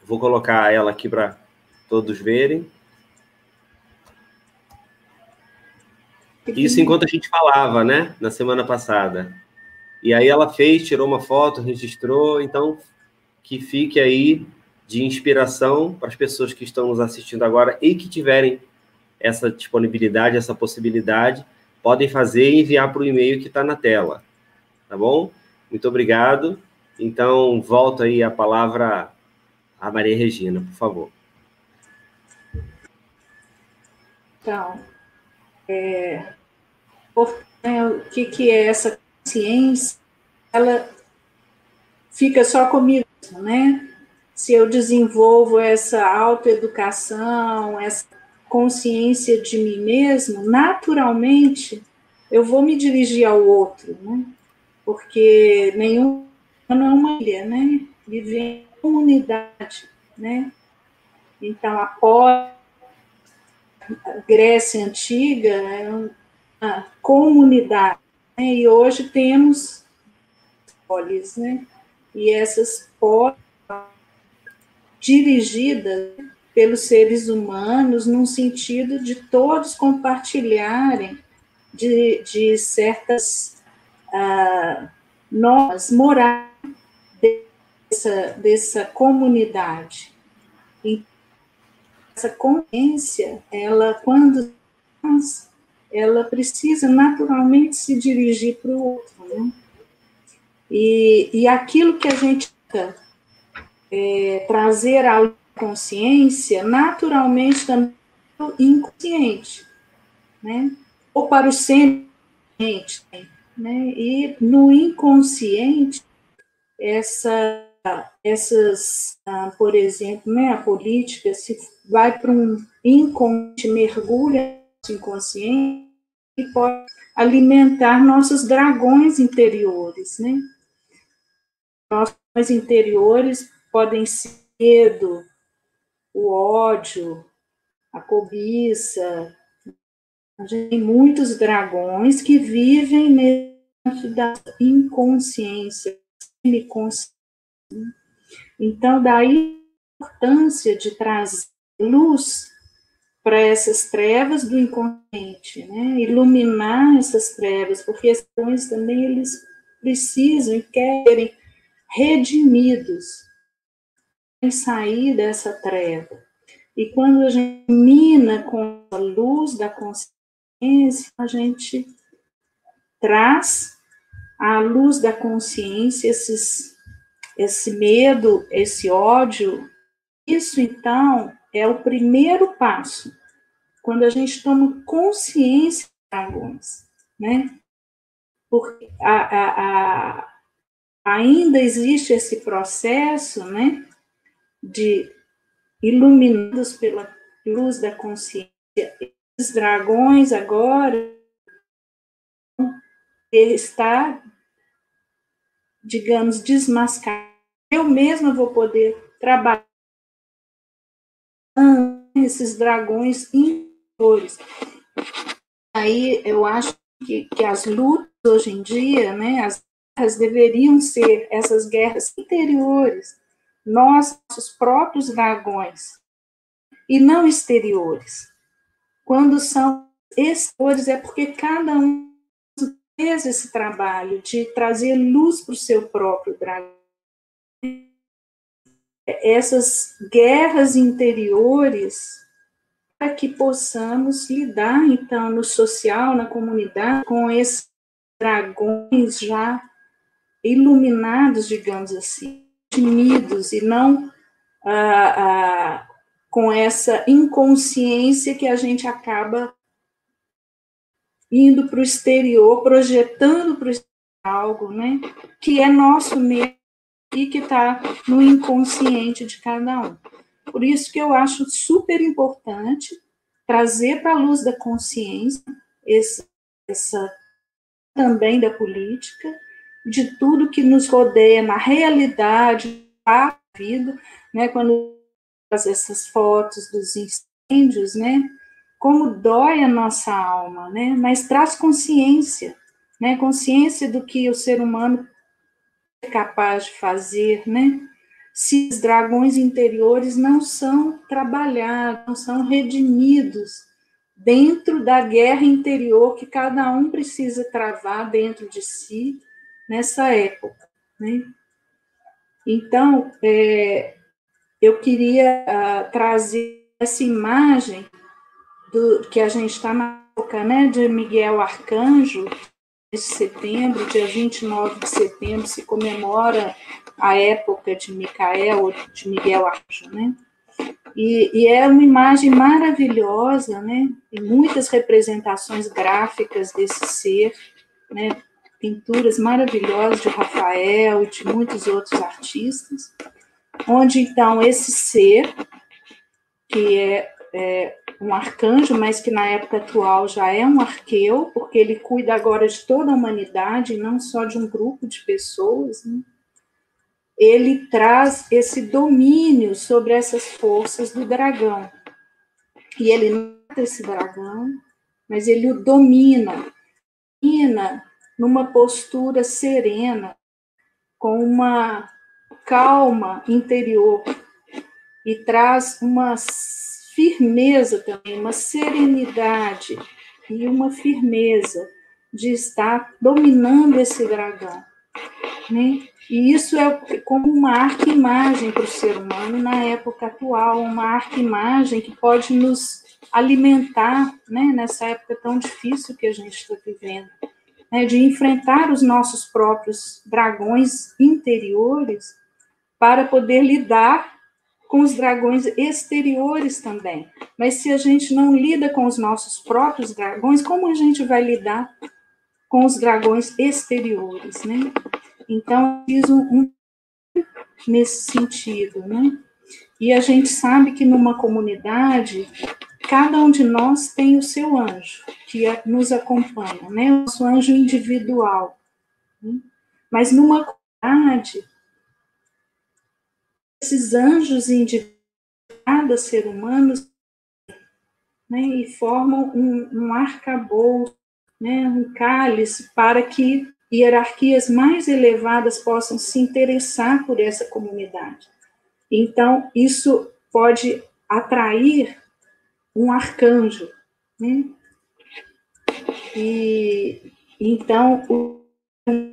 vou colocar ela aqui para todos verem. Isso enquanto a gente falava, né? Na semana passada. E aí ela fez, tirou uma foto, registrou. Então, que fique aí de inspiração para as pessoas que estão nos assistindo agora e que tiverem essa disponibilidade, essa possibilidade, podem fazer e enviar para o e-mail que está na tela. Tá bom? Muito obrigado. Então, volto aí a palavra a Maria Regina, por favor. Então, é, né, o que, que é essa consciência? Ela fica só comigo, né? Se eu desenvolvo essa autoeducação, essa consciência de mim mesmo, naturalmente eu vou me dirigir ao outro, né? Porque nenhum não é uma ilha, né? Viver em comunidade, né? Então, após Grécia Antiga era uma comunidade, né? e hoje temos polis, né? E essas polis dirigidas pelos seres humanos num sentido de todos compartilharem de, de certas ah, normas morais dessa, dessa comunidade. Essa consciência, ela, quando ela precisa naturalmente se dirigir para o outro, né? E, e aquilo que a gente é, trazer à consciência, naturalmente também para o inconsciente, né? Ou para o semi-consciente, né? E no inconsciente, essa essas, ah, por exemplo, né, a política se vai para um inconsciente, mergulha no inconsciente e pode alimentar nossos dragões interiores, né? Nossos interiores podem ser medo, o ódio, a cobiça. A gente tem muitos dragões que vivem dentro da inconsciência, semiconsciência. Então, daí a importância de trazer luz para essas trevas do inconsciente, né? Iluminar essas trevas, porque esses dragões também eles precisam e querem redimidos em sair dessa treva. E quando a gente mina com a luz da consciência, a gente traz à luz da consciência esses, esse medo, esse ódio. Isso, então, é o primeiro passo, quando a gente toma consciência dos dragões, né? Porque a, a, a, ainda existe esse processo, né? De iluminados pela luz da consciência. Esses dragões agora está, digamos, desmascarado. Eu mesma vou poder trabalhar esses dragões interiores. Aí eu acho que, que as lutas hoje em dia, né, as guerras deveriam ser essas guerras interiores, nós, nossos próprios dragões, e não exteriores. Quando são exteriores, é porque cada um fez esse trabalho de trazer luz para o seu próprio dragão. Essas guerras interiores, para que possamos lidar, então, no social, na comunidade, com esses dragões já iluminados, digamos assim, timidos e não ah, ah, com essa inconsciência que a gente acaba indo para o exterior, projetando para o algo, né? Que é nosso mesmo e que está no inconsciente de cada um. Por isso que eu acho super importante trazer para a luz da consciência esse, essa também da política, de tudo que nos rodeia na realidade da vida, né? Quando faz essas fotos dos incêndios, né? Como dói a nossa alma, né? Mas traz consciência, né? Consciência do que o ser humano é capaz de fazer, né? Se os dragões interiores não são trabalhados, não são redimidos dentro da guerra interior que cada um precisa travar dentro de si nessa época, né? Então, é, eu queria uh, trazer essa imagem do que a gente está na época, né, de Miguel Arcanjo, de setembro, dia 29 de setembro, se comemora a época de Micael, de Miguel Arcanjo, né? E, e, é uma imagem maravilhosa, né? Tem muitas representações gráficas desse ser, né? Pinturas maravilhosas de Rafael e de muitos outros artistas, onde então esse ser, que é, é um arcanjo, mas que na época atual já é um arqueu, porque ele cuida agora de toda a humanidade, não só de um grupo de pessoas, né? ele traz esse domínio sobre essas forças do dragão. E ele mata esse dragão, mas ele o domina, domina numa postura serena, com uma calma interior, e traz uma firmeza também, uma serenidade e uma firmeza de estar dominando esse dragão. Né? E isso é como uma arquimagem para o ser humano na época atual, uma arquimagem que pode nos alimentar né, nessa época tão difícil que a gente está vivendo, né, de enfrentar os nossos próprios dragões interiores para poder lidar com os dragões exteriores também. Mas se a gente não lida com os nossos próprios dragões, como a gente vai lidar com os dragões exteriores, né? Então, fiz um, um nesse sentido, né? E a gente sabe que numa comunidade, cada um de nós tem o seu anjo, que nos acompanha, né? O nosso anjo individual. Né? Mas numa comunidade, esses anjos cada ser humano, né? E formam um, um arcabouço, né? Um cálice para que hierarquias mais elevadas possam se interessar por essa comunidade. Então, isso pode atrair um arcanjo, né? E então o,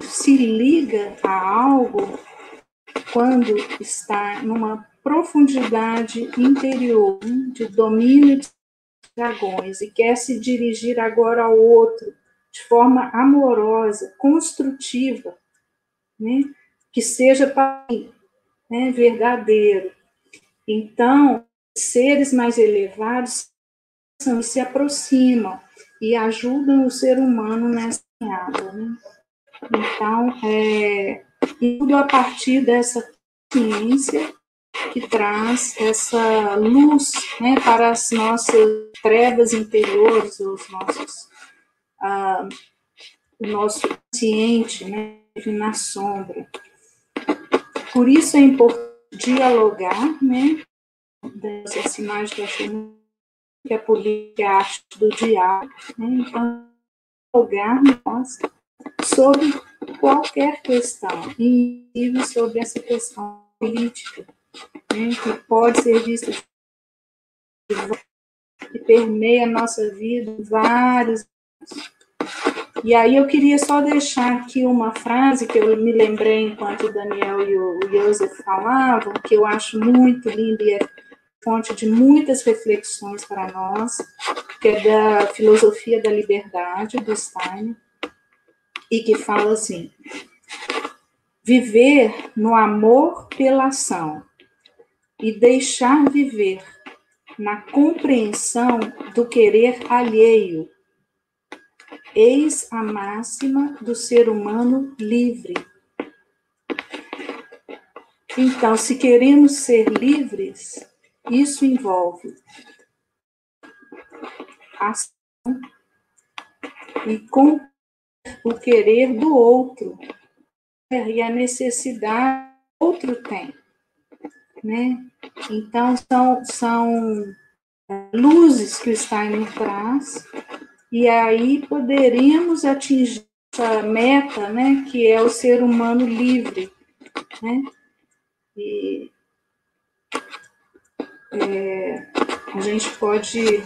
se liga a algo quando está numa profundidade interior de domínio de dragões e quer se dirigir agora ao outro de forma amorosa, construtiva, né? que seja para mim, né? verdadeiro. Então, seres mais elevados se aproximam e ajudam o ser humano nessa caminhada. Né? Então, é, tudo a partir dessa ciência que traz essa luz né, para as nossas trevas interiores, os nossos ah, o nosso consciente né, na sombra. Por isso é importante dialogar, né? Essa imagem que eu achei que a política é a arte do diálogo, né? Então, dialogar nós sobre qualquer questão, inclusive sobre essa questão política, né? que pode ser vista que permeia a nossa vida em vários e aí eu queria só deixar aqui uma frase que eu me lembrei enquanto o Daniel e o Joseph falavam, que eu acho muito linda e é fonte de muitas reflexões para nós, que é da filosofia da liberdade do Stein, e que fala assim: viver no amor pela ação e deixar viver na compreensão do querer alheio. Eis a máxima do ser humano livre. Então, se queremos ser livres, isso envolve ação e com o querer do outro e a necessidade que o outro tem, né? Então são são luzes que o Steiner traz e aí poderíamos atingir essa meta, né, que é o ser humano livre, né? E é, a gente pode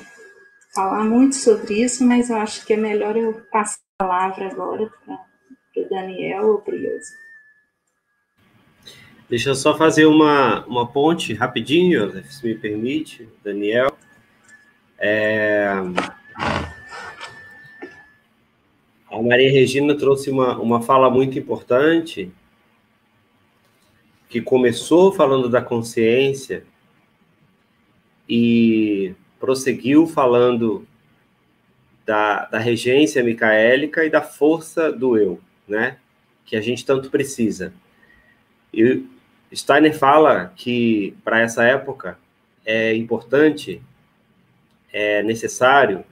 falar muito sobre isso, mas eu acho que é melhor eu passar palavra agora para o Daniel ou para o. Deixa eu só fazer uma, uma ponte rapidinho, se me permite, Daniel. É... A Maria Regina trouxe uma, uma fala muito importante, que começou falando da consciência e prosseguiu falando da, da regência micaélica e da força do eu, né? Que a gente tanto precisa. E Steiner fala que para essa época é importante, é necessário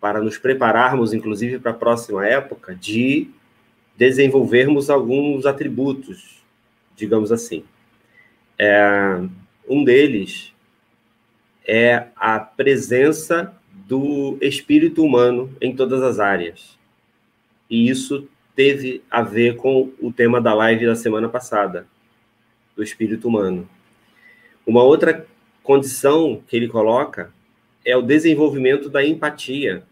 para nos prepararmos, inclusive para a próxima época, de desenvolvermos alguns atributos, digamos assim. É, um deles é a presença do espírito humano em todas as áreas. E isso teve a ver com o tema da live da semana passada, do espírito humano. Uma outra condição que ele coloca é o desenvolvimento da empatia,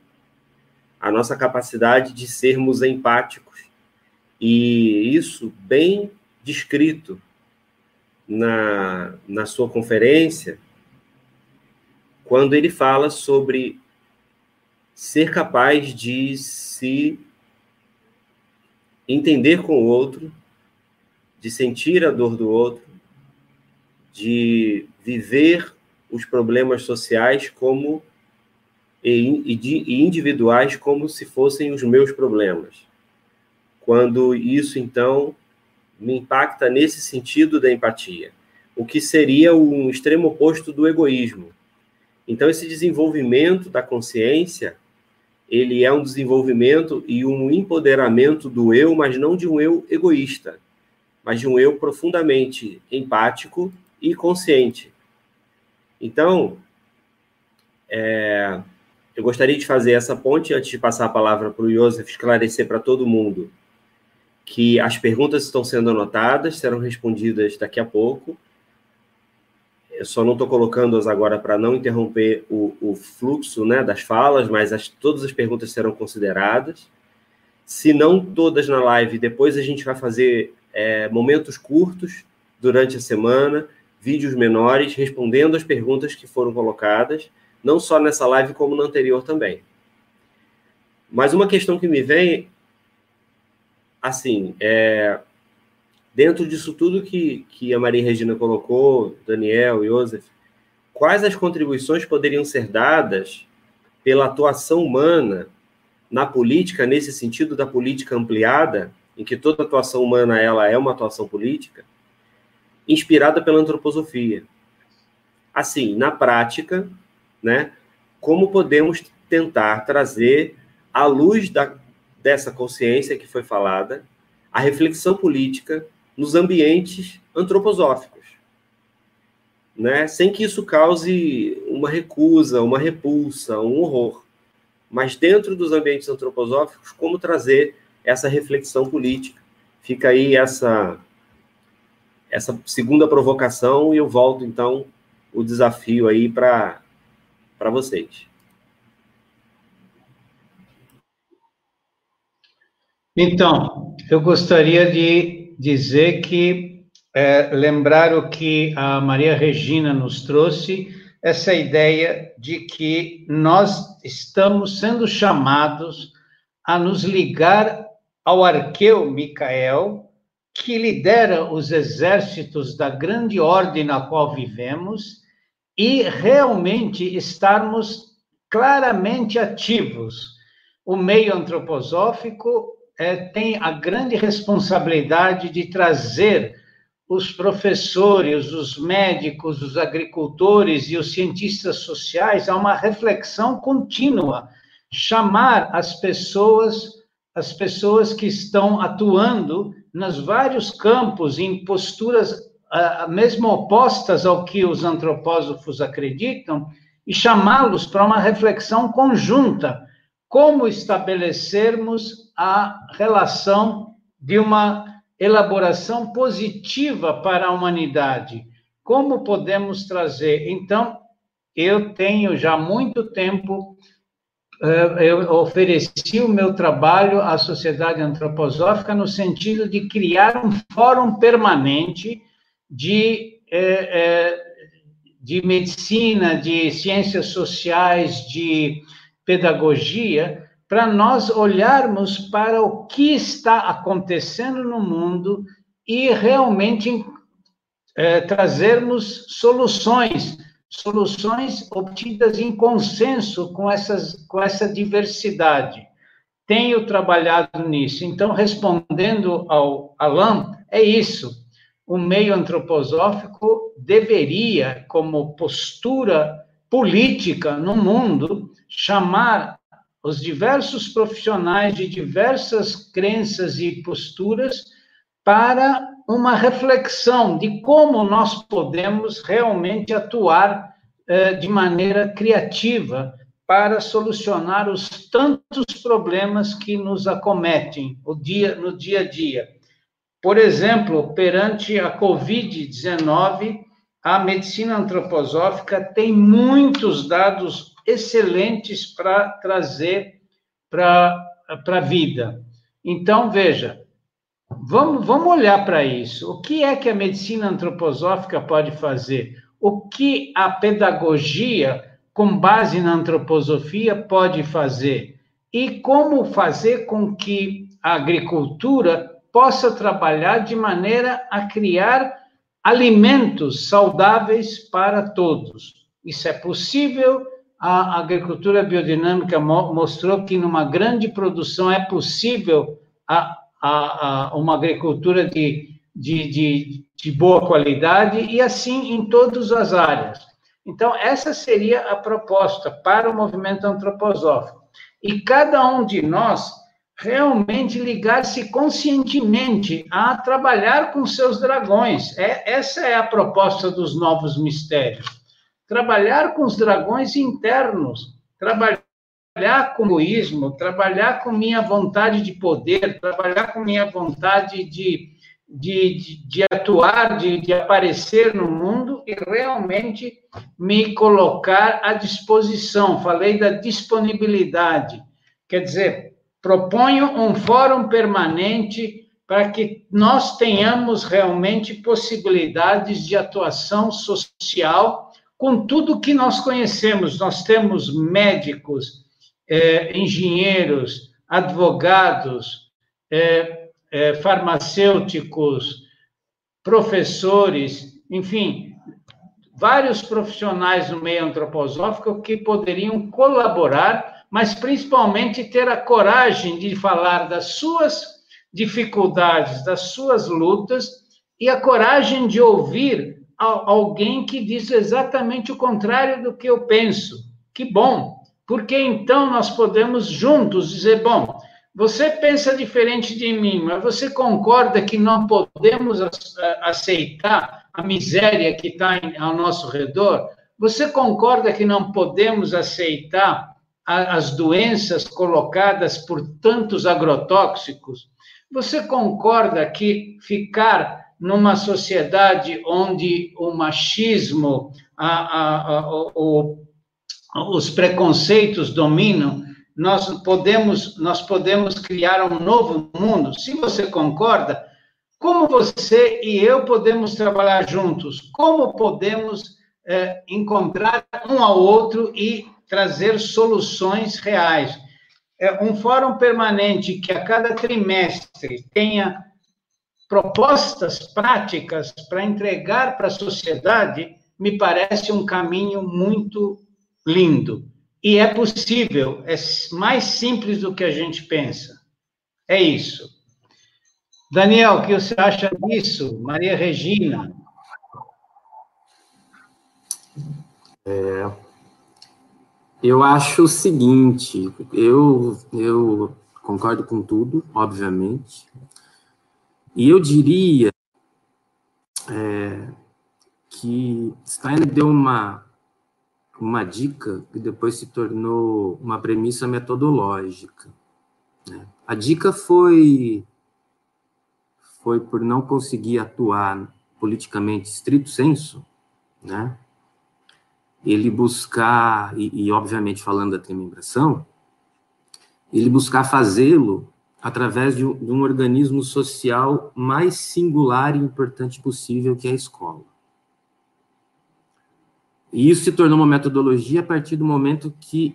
a nossa capacidade de sermos empáticos. E isso bem descrito na, na sua conferência, quando ele fala sobre ser capaz de se entender com o outro, de sentir a dor do outro, de viver os problemas sociais como e, e individuais como se fossem os meus problemas. Quando isso então me impacta nesse sentido da empatia, o que seria um extremo oposto do egoísmo, então, esse desenvolvimento da consciência, ele é um desenvolvimento e um empoderamento do eu, mas não de um eu egoísta, mas de um eu profundamente empático e consciente. Então, é, eu gostaria de fazer essa ponte antes de passar a palavra para o Joseph esclarecer para todo mundo que as perguntas estão sendo anotadas, serão respondidas daqui a pouco. Eu só não estou colocando-as agora para não interromper o, o, fluxo né, das falas, mas as, todas as perguntas serão consideradas. Se não todas na live, depois a gente vai fazer é, momentos curtos durante a semana, vídeos menores, respondendo as perguntas que foram colocadas, não só nessa live, como na anterior também. Mas uma questão que me vem, assim, é, dentro disso tudo que, que a Maria Regina colocou, Daniel, Joseph, quais as contribuições poderiam ser dadas pela atuação humana na política, nesse sentido da política ampliada, em que toda atuação humana ela é uma atuação política, inspirada pela antroposofia. Assim, na prática, né, como podemos tentar trazer à luz da, dessa consciência que foi falada, a reflexão política nos ambientes antroposóficos, né? sem que isso cause uma recusa, uma repulsa, um horror. Mas dentro dos ambientes antroposóficos, como trazer essa reflexão política? Fica aí essa essa segunda provocação e eu volto então o desafio aí para para vocês. Então, eu gostaria de dizer que, é, lembrar o que a Maria Regina nos trouxe, essa ideia de que nós estamos sendo chamados a nos ligar ao arqueu Micael, que lidera os exércitos da grande ordem na qual vivemos e realmente estarmos claramente ativos. O meio antroposófico é, tem a grande responsabilidade de trazer os professores, os médicos, os agricultores e os cientistas sociais a uma reflexão contínua, chamar as pessoas, as pessoas que estão atuando nos vários campos em posturas mesmo opostas ao que os antropósofos acreditam e chamá-los para uma reflexão conjunta, como estabelecermos a relação de uma elaboração positiva para a humanidade. Como podemos trazer? Então, eu tenho já muito tempo, eh, eu ofereci o meu trabalho à sociedade antroposófica no sentido de criar um fórum permanente de, eh, eh, de medicina, de ciências sociais, de pedagogia, para nós olharmos para o que está acontecendo no mundo e realmente é, trazermos soluções, soluções obtidas em consenso com, essas, com essa diversidade. Tenho trabalhado nisso. Então, respondendo ao Alain, é isso. O meio antroposófico deveria, como postura política no mundo, chamar os diversos profissionais de diversas crenças e posturas para uma reflexão de como nós podemos realmente atuar eh, de maneira criativa para solucionar os tantos problemas que nos acometem o dia, no dia a dia. Por exemplo, perante a Covid-19, a medicina antroposófica tem muitos dados excelentes para trazer para a vida. Então, veja, vamos, vamos olhar para isso. O que é que a medicina antroposófica pode fazer? O que a pedagogia, com base na antroposofia, pode fazer? E como fazer com que a agricultura possa trabalhar de maneira a criar alimentos saudáveis para todos. Isso é possível a agricultura biodinâmica mostrou que numa grande produção é possível a, a, a uma agricultura de, de, de, de boa qualidade e assim em todas as áreas. Então, essa seria a proposta para o movimento antroposófico. E cada um de nós realmente ligar-se conscientemente a trabalhar com seus dragões. É, essa é a proposta dos novos mistérios trabalhar com os dragões internos, trabalhar com o egoísmo, trabalhar com minha vontade de poder, trabalhar com minha vontade de, de, de, de atuar, de, de aparecer no mundo e realmente me colocar à disposição. Falei da disponibilidade. Quer dizer, proponho um fórum permanente para que nós tenhamos realmente possibilidades de atuação social com tudo que nós conhecemos. Nós temos médicos, é, engenheiros, advogados, é, é, farmacêuticos, professores, enfim, vários profissionais no meio antroposófico que poderiam colaborar, mas principalmente ter a coragem de falar das suas dificuldades, das suas lutas e a coragem de ouvir alguém que diz exatamente o contrário do que eu penso. Que bom, porque então nós podemos juntos dizer: bom, você pensa diferente de mim, mas você concorda que não podemos aceitar a miséria que está ao nosso redor? Você concorda que não podemos aceitar as doenças colocadas por tantos agrotóxicos? Você concorda que ficar numa sociedade onde o machismo, a, a, a, o, os preconceitos dominam, nós podemos, nós podemos criar um novo mundo. Se você concorda, como você e eu podemos trabalhar juntos? Como podemos é, encontrar um ao outro e trazer soluções reais? É um fórum permanente que a cada trimestre tenha propostas práticas para entregar para a sociedade me parece um caminho muito lindo. E é possível, é mais simples do que a gente pensa. É isso. Daniel, o que você acha disso? Maria Regina. É, eu acho o seguinte, eu, eu concordo com tudo, obviamente, e eu diria é, que Steiner deu uma, uma dica que depois se tornou uma premissa metodológica. Né? A dica foi, foi por não conseguir atuar politicamente estrito senso, né? ele buscar, e, e obviamente falando da tremembração, ele buscar fazê-lo através de um, organismo social mais singular e importante possível, que é a escola. E isso se tornou uma metodologia a partir do momento que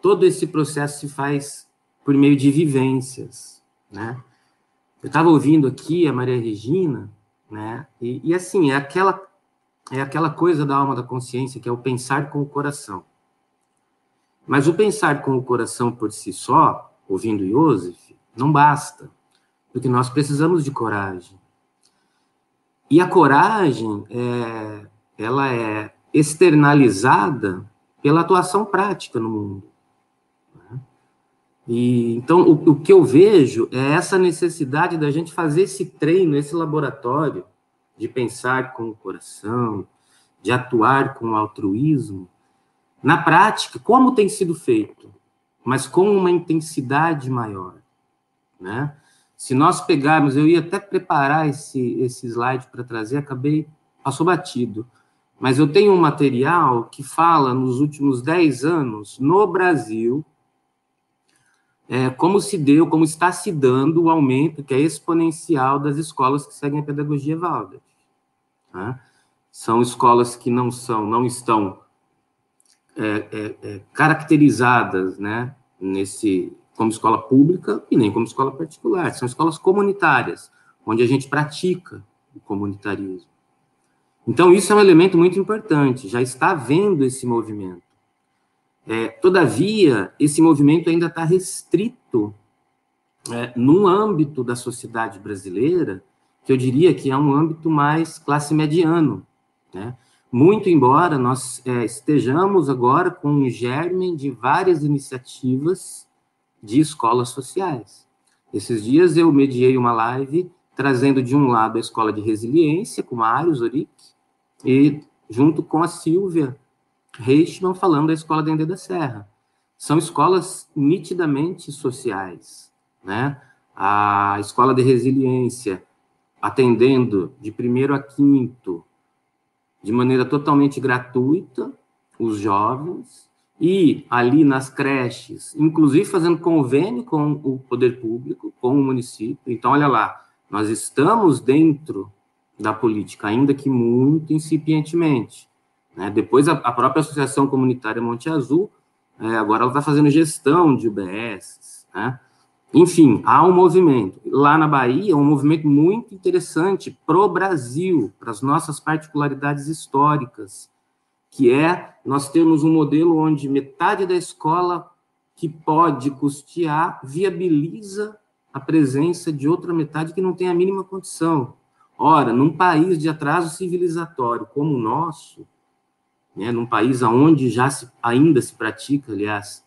todo esse processo se faz por meio de vivências, né? Eu estava ouvindo aqui a Maria Regina, né? E, e assim, é aquela é aquela coisa da alma da consciência que é o pensar com o coração. Mas o pensar com o coração por si só, ouvindo Joseph, não basta, porque nós precisamos de coragem. E a coragem, é, ela é externalizada pela atuação prática no mundo. E então o, o que eu vejo é essa necessidade da gente fazer esse treino, esse laboratório de pensar com o coração, de atuar com o altruísmo, na prática, como tem sido feito, mas com uma intensidade maior, né? Se nós pegarmos, eu ia até preparar esse, esse slide para trazer, acabei, passou batido, mas eu tenho um material que fala nos últimos 10 anos, no Brasil, é, como se deu, como está se dando o aumento, que é exponencial, das escolas que seguem a pedagogia Waldorf. Né? São escolas que não são, não estão é, é, é, caracterizadas, né, nesse como escola pública e nem como escola particular. São escolas comunitárias, onde a gente pratica o comunitarismo. Então, isso é um elemento muito importante, já está havendo esse movimento. É, todavia, esse movimento ainda está restrito é, num âmbito da sociedade brasileira que eu diria que é um âmbito mais classe mediano, né? Muito embora nós é, estejamos agora com um germe de várias iniciativas de escolas sociais. Esses dias eu mediei uma live trazendo de um lado a escola de resiliência, com Mário Zoric, e junto com a Silvia Reichmann falando da escola Dendê da Serra. São escolas nitidamente sociais, né? A escola de resiliência atendendo de primeiro a quinto, de maneira totalmente gratuita, os jovens, e ali nas creches, inclusive fazendo convênio com o poder público, com o município. Então, olha lá, nós estamos dentro da política, ainda que muito incipientemente. Né? Depois, a, a, própria Associação Comunitária Monte Azul, é, agora ela está fazendo gestão de UBS, né? Enfim, há um movimento. Lá na Bahia, um movimento muito interessante pro Brasil, para as nossas particularidades históricas, que é nós temos um modelo onde metade da escola que pode custear viabiliza a presença de outra metade que não tem a mínima condição. Ora, num país de atraso civilizatório como o nosso, né, num país onde já se, ainda se pratica, aliás,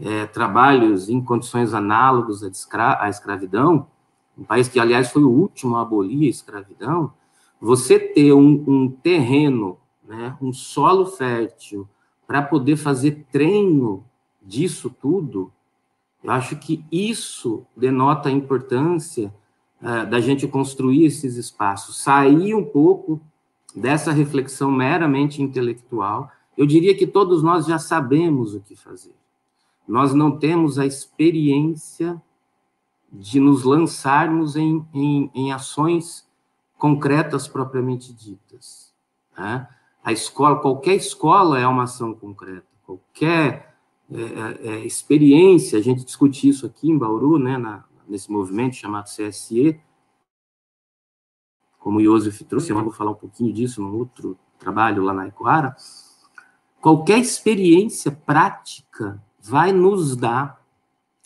é, trabalhos em condições análogas à, escra à escravidão, um país que, aliás, foi o último a abolir a escravidão, você ter um, um terreno, né, um solo fértil, para poder fazer treino disso tudo, eu acho que isso denota a importância uh, da gente construir esses espaços, sair um pouco dessa reflexão meramente intelectual. Eu diria que todos nós já sabemos o que fazer nós não temos a experiência de nos lançarmos em, em, em ações concretas propriamente ditas. Né? A escola, qualquer escola é uma ação concreta, qualquer é, é, é experiência, a gente discute isso aqui em Bauru, né, na, nesse movimento chamado CSE, como o Iosef trouxe, eu vou falar um pouquinho disso num outro trabalho lá na Ecoara, qualquer experiência prática vai nos dar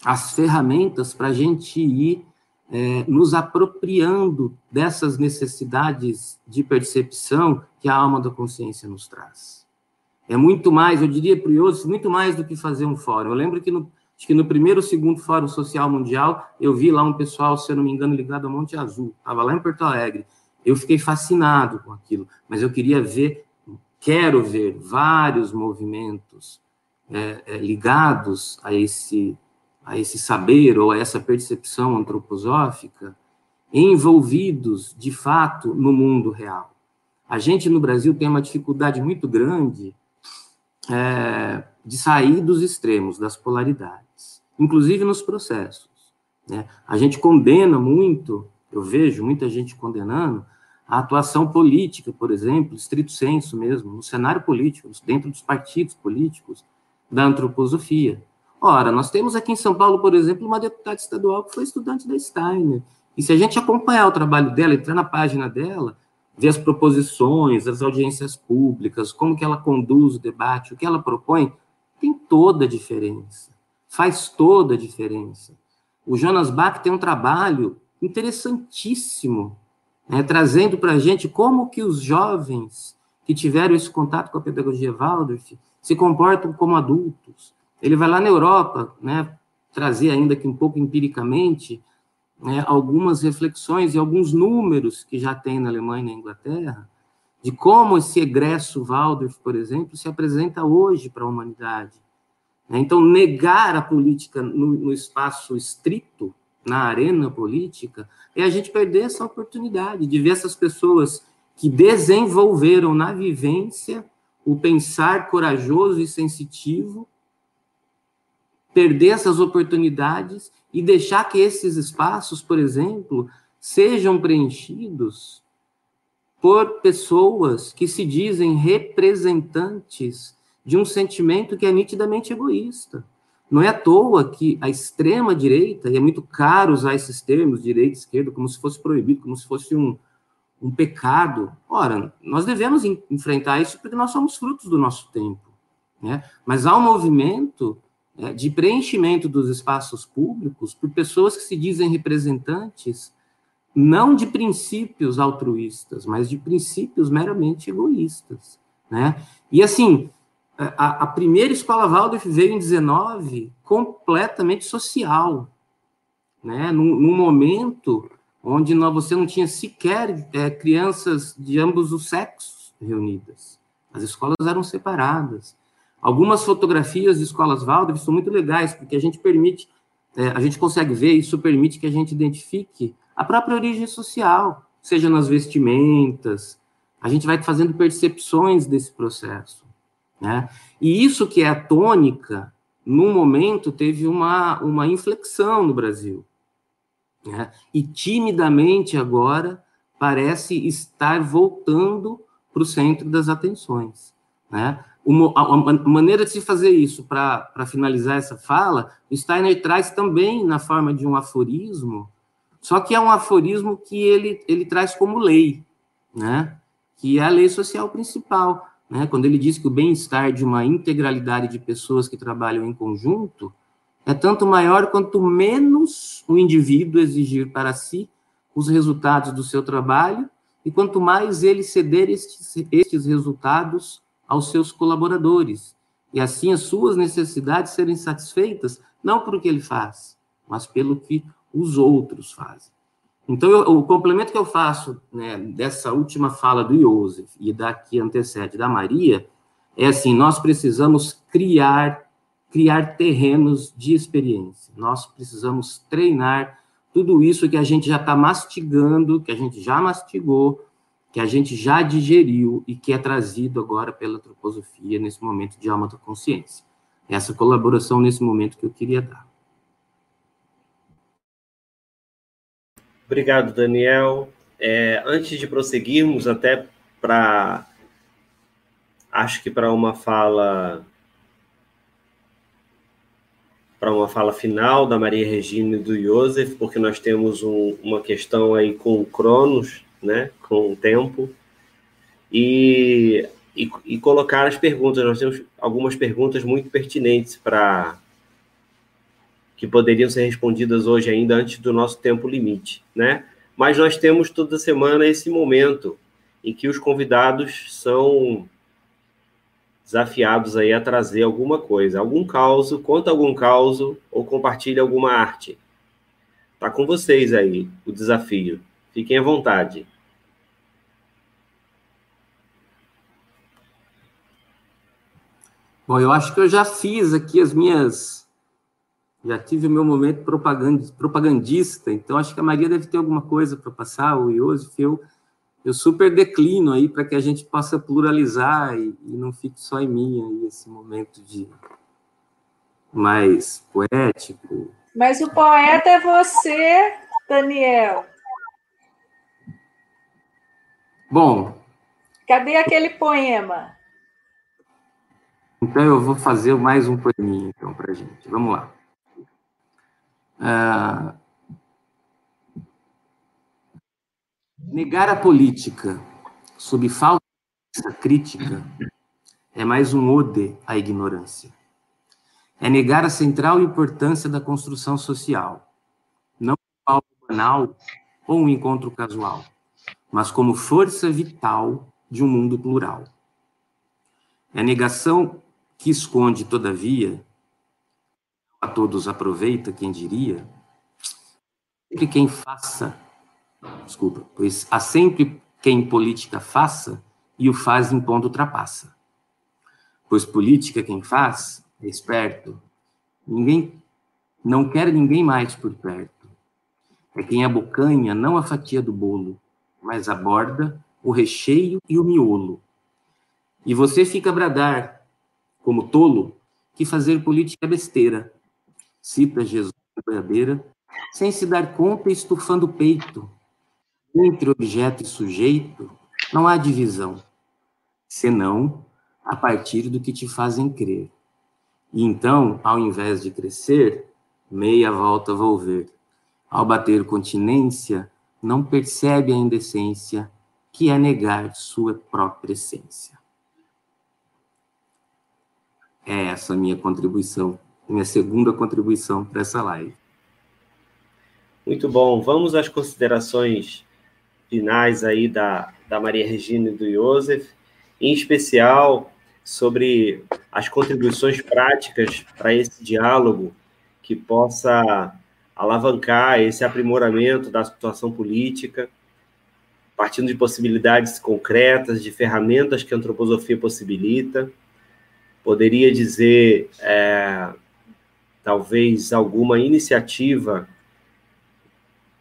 as ferramentas para a gente ir é, nos apropriando dessas necessidades de percepção que a alma da consciência nos traz. É muito mais, eu diria para o muito mais do que fazer um fórum. Eu lembro que no, acho que no primeiro ou segundo Fórum Social Mundial, eu vi lá um pessoal, se eu não me engano, ligado ao Monte Azul, estava lá em Porto Alegre. Eu fiquei fascinado com aquilo, mas eu queria ver, quero ver vários movimentos é, é, ligados a esse a esse saber ou a essa percepção antroposófica envolvidos, de fato, no mundo real. A gente no Brasil tem uma dificuldade muito grande é, de sair dos extremos, das polaridades, inclusive nos processos. Né? A gente condena muito, eu vejo muita gente condenando, a atuação política, por exemplo, estrito senso mesmo, no cenário político, dentro dos partidos políticos, da antroposofia. Ora, nós temos aqui em São Paulo, por exemplo, uma deputada estadual que foi estudante da Steiner. E se a gente acompanhar o trabalho dela, entrar na página dela, ver as proposições, as audiências públicas, como que ela conduz o debate, o que ela propõe, tem toda a diferença. Faz toda a diferença. O Jonas Bach tem um trabalho interessantíssimo, né, trazendo para a gente como que os jovens que tiveram esse contato com a pedagogia Waldorf se comportam como adultos, ele vai lá na Europa, né, trazer ainda que um pouco empiricamente né, algumas reflexões e alguns números que já tem na Alemanha e na Inglaterra, de como esse egresso Waldorf, por exemplo, se apresenta hoje para a humanidade. Né. Então, negar a política no, no espaço estrito, na arena política, é a gente perder essa oportunidade de ver essas pessoas que desenvolveram na vivência o pensar corajoso e sensitivo perder essas oportunidades e deixar que esses espaços, por exemplo, sejam preenchidos por pessoas que se dizem representantes de um sentimento que é nitidamente egoísta. Não é à toa que a extrema direita, e é muito caro usar esses termos, direita e esquerda, como se fosse proibido, como se fosse um, um pecado. Ora, nós devemos enfrentar isso porque nós somos frutos do nosso tempo. Né? Mas há um movimento é, de preenchimento dos espaços públicos por pessoas que se dizem representantes não de princípios altruístas, mas de princípios meramente egoístas, né? E assim, a, a primeira escola Waldorf veio em 19 completamente social, né? Num, num momento onde não, você não tinha sequer é, crianças de ambos os sexos reunidas. As escolas eram separadas. Algumas fotografias de escolas Waldorf são muito legais, porque a gente permite, é, a gente consegue ver, isso permite que a gente identifique a própria origem social, seja nas vestimentas, a gente vai fazendo percepções desse processo, né? E isso que é a tônica, num momento teve uma, uma inflexão no Brasil, né? E timidamente agora parece estar voltando para o centro das atenções, né? Uma, a, maneira de se fazer isso, para finalizar essa fala, o Steiner traz também na forma de um aforismo, só que é um aforismo que ele, ele traz como lei, né? que é a lei social principal. Né? Quando ele diz que o bem-estar de uma integralidade de pessoas que trabalham em conjunto é tanto maior quanto menos o indivíduo exigir para si os resultados do seu trabalho e quanto mais ele ceder estes, estes resultados aos seus colaboradores, e assim as suas necessidades serem satisfeitas, não por o que ele faz, mas pelo que os outros fazem. Então, eu, o complemento que eu faço né, dessa última fala do Joseph e da que antecede da Maria é assim: nós precisamos criar criar terrenos de experiência. Nós precisamos treinar tudo isso que a gente já está mastigando, que a gente já mastigou, que a gente já digeriu e que é trazido agora pela antroposofia nesse momento de alma da consciência. Essa colaboração nesse momento que eu queria dar. Obrigado, Daniel. É, antes de prosseguirmos, até para. Acho que para uma fala. Para uma fala final da Maria Regina e do Joseph, porque nós temos um, uma questão aí com o Cronos, né, com o tempo. e, e, e colocar as perguntas. Nós temos algumas perguntas muito pertinentes para que poderiam ser respondidas hoje ainda antes do nosso tempo limite, né? Mas nós temos toda semana esse momento em que os convidados são desafiados aí a trazer alguma coisa, algum caos, conta algum caos ou compartilha alguma arte. Tá com vocês aí o desafio. Fiquem à vontade. Bom, eu acho que eu já fiz aqui as minhas. Já tive o meu momento propagandista, então acho que a Maria deve ter alguma coisa para passar, o Iosif, eu, eu super declino aí para que a gente possa pluralizar e, e, não fique só em mim aí esse momento de mais poético. Mas o poeta é você, Daniel. Bom. Cadê aquele poema? Então, eu vou fazer mais um poeminha, então, para gente. Vamos lá. Ah, negar a política sob falsa crítica é mais um ode à ignorância. É negar a central importância da construção social, não como algo banal ou um encontro casual, mas como força vital de um mundo plural. É a negação que esconde, todavia, a todos aproveita, quem diria, sempre quem faça, desculpa, pois há sempre quem política faça e o faz em ponto ultrapassa. Pois política quem faz é esperto, ninguém não quer ninguém mais por perto. É quem abocanha não a fatia do bolo, mas aborda o recheio e o miolo. E você fica a bradar, como tolo, que fazer política é besteira. Cita Jesus na boiadeira, sem se dar conta e estufando o peito. Entre objeto e sujeito não há divisão, senão a partir do que te fazem crer. E então, ao invés de crescer, meia volta volver. Ao bater continência, não percebe a indecência, que é negar sua própria essência. É essa minha contribuição, minha segunda contribuição para essa live. Muito bom. Vamos às considerações finais aí da, da Maria Regina e do Joseph, em especial sobre as contribuições práticas para esse diálogo que possa alavancar esse aprimoramento da situação política, partindo de possibilidades concretas, de ferramentas que a antroposofia possibilita. Poderia dizer, é, talvez, alguma iniciativa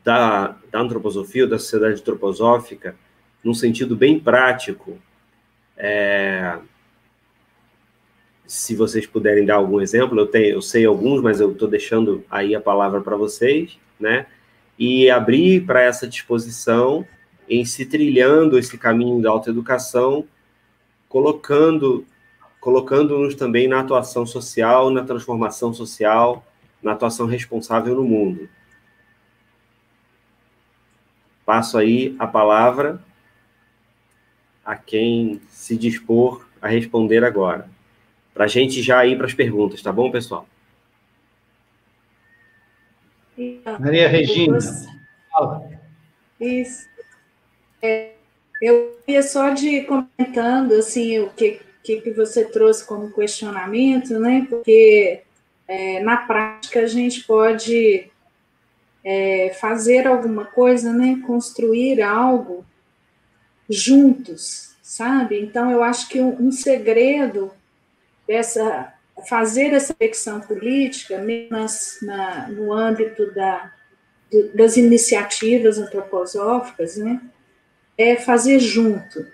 da, da antroposofia ou da sociedade antroposófica, num sentido bem prático, é, se vocês puderem dar algum exemplo, eu, tenho, eu sei alguns, mas eu estou deixando aí a palavra para vocês, né? E abrir para essa disposição em se trilhando esse caminho da autoeducação, colocando colocando-nos também na atuação social, na transformação social, na atuação responsável no mundo. Passo aí a palavra a quem se dispor a responder agora. Para a gente já ir para as perguntas, tá bom, pessoal? Maria Regina. Isso. É, eu ia só de comentando assim o que que, que você trouxe como questionamento, né? Porque é, na prática a gente pode é, fazer alguma coisa, né? Construir algo juntos, sabe? Então eu acho que um, um segredo dessa fazer essa reflexão política, mesmo na, no âmbito da, das iniciativas antroposóficas, né? É fazer junto,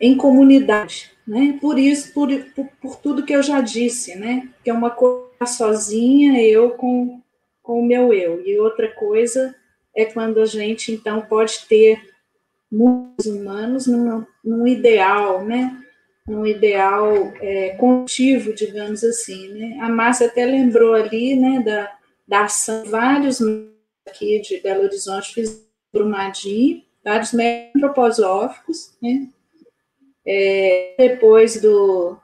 em comunidade, né? Por isso, por, por, por, tudo que eu já disse, né? Que é uma coisa sozinha, eu com, com o meu eu. E outra coisa é quando a gente, então, pode ter muitos humanos num, num ideal, né? Num ideal é, contivo, digamos assim, né? A Márcia até lembrou ali, né, da, da ação, vários aqui de Belo Horizonte fizeram Brumadinho, vários médicos antroposóficos, né? É, depois do,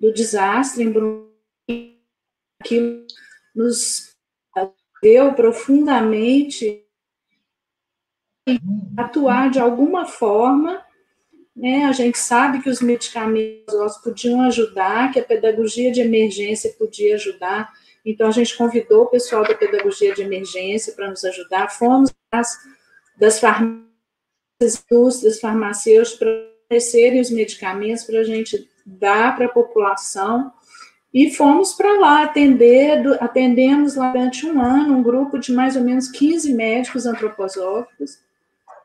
do desastre em Brumbici, que nos deu profundamente atuar de alguma forma, né? A gente sabe que os medicamentos podiam ajudar, que a pedagogia de emergência podia ajudar, então a gente convidou o pessoal da pedagogia de emergência para nos ajudar, fomos das, das farmácias, indústrias farmacêuticas para oferecerem os medicamentos para a gente dar para a população, e fomos para lá atender, atendemos lá durante um ano um grupo de mais ou menos 15 médicos antroposóficos,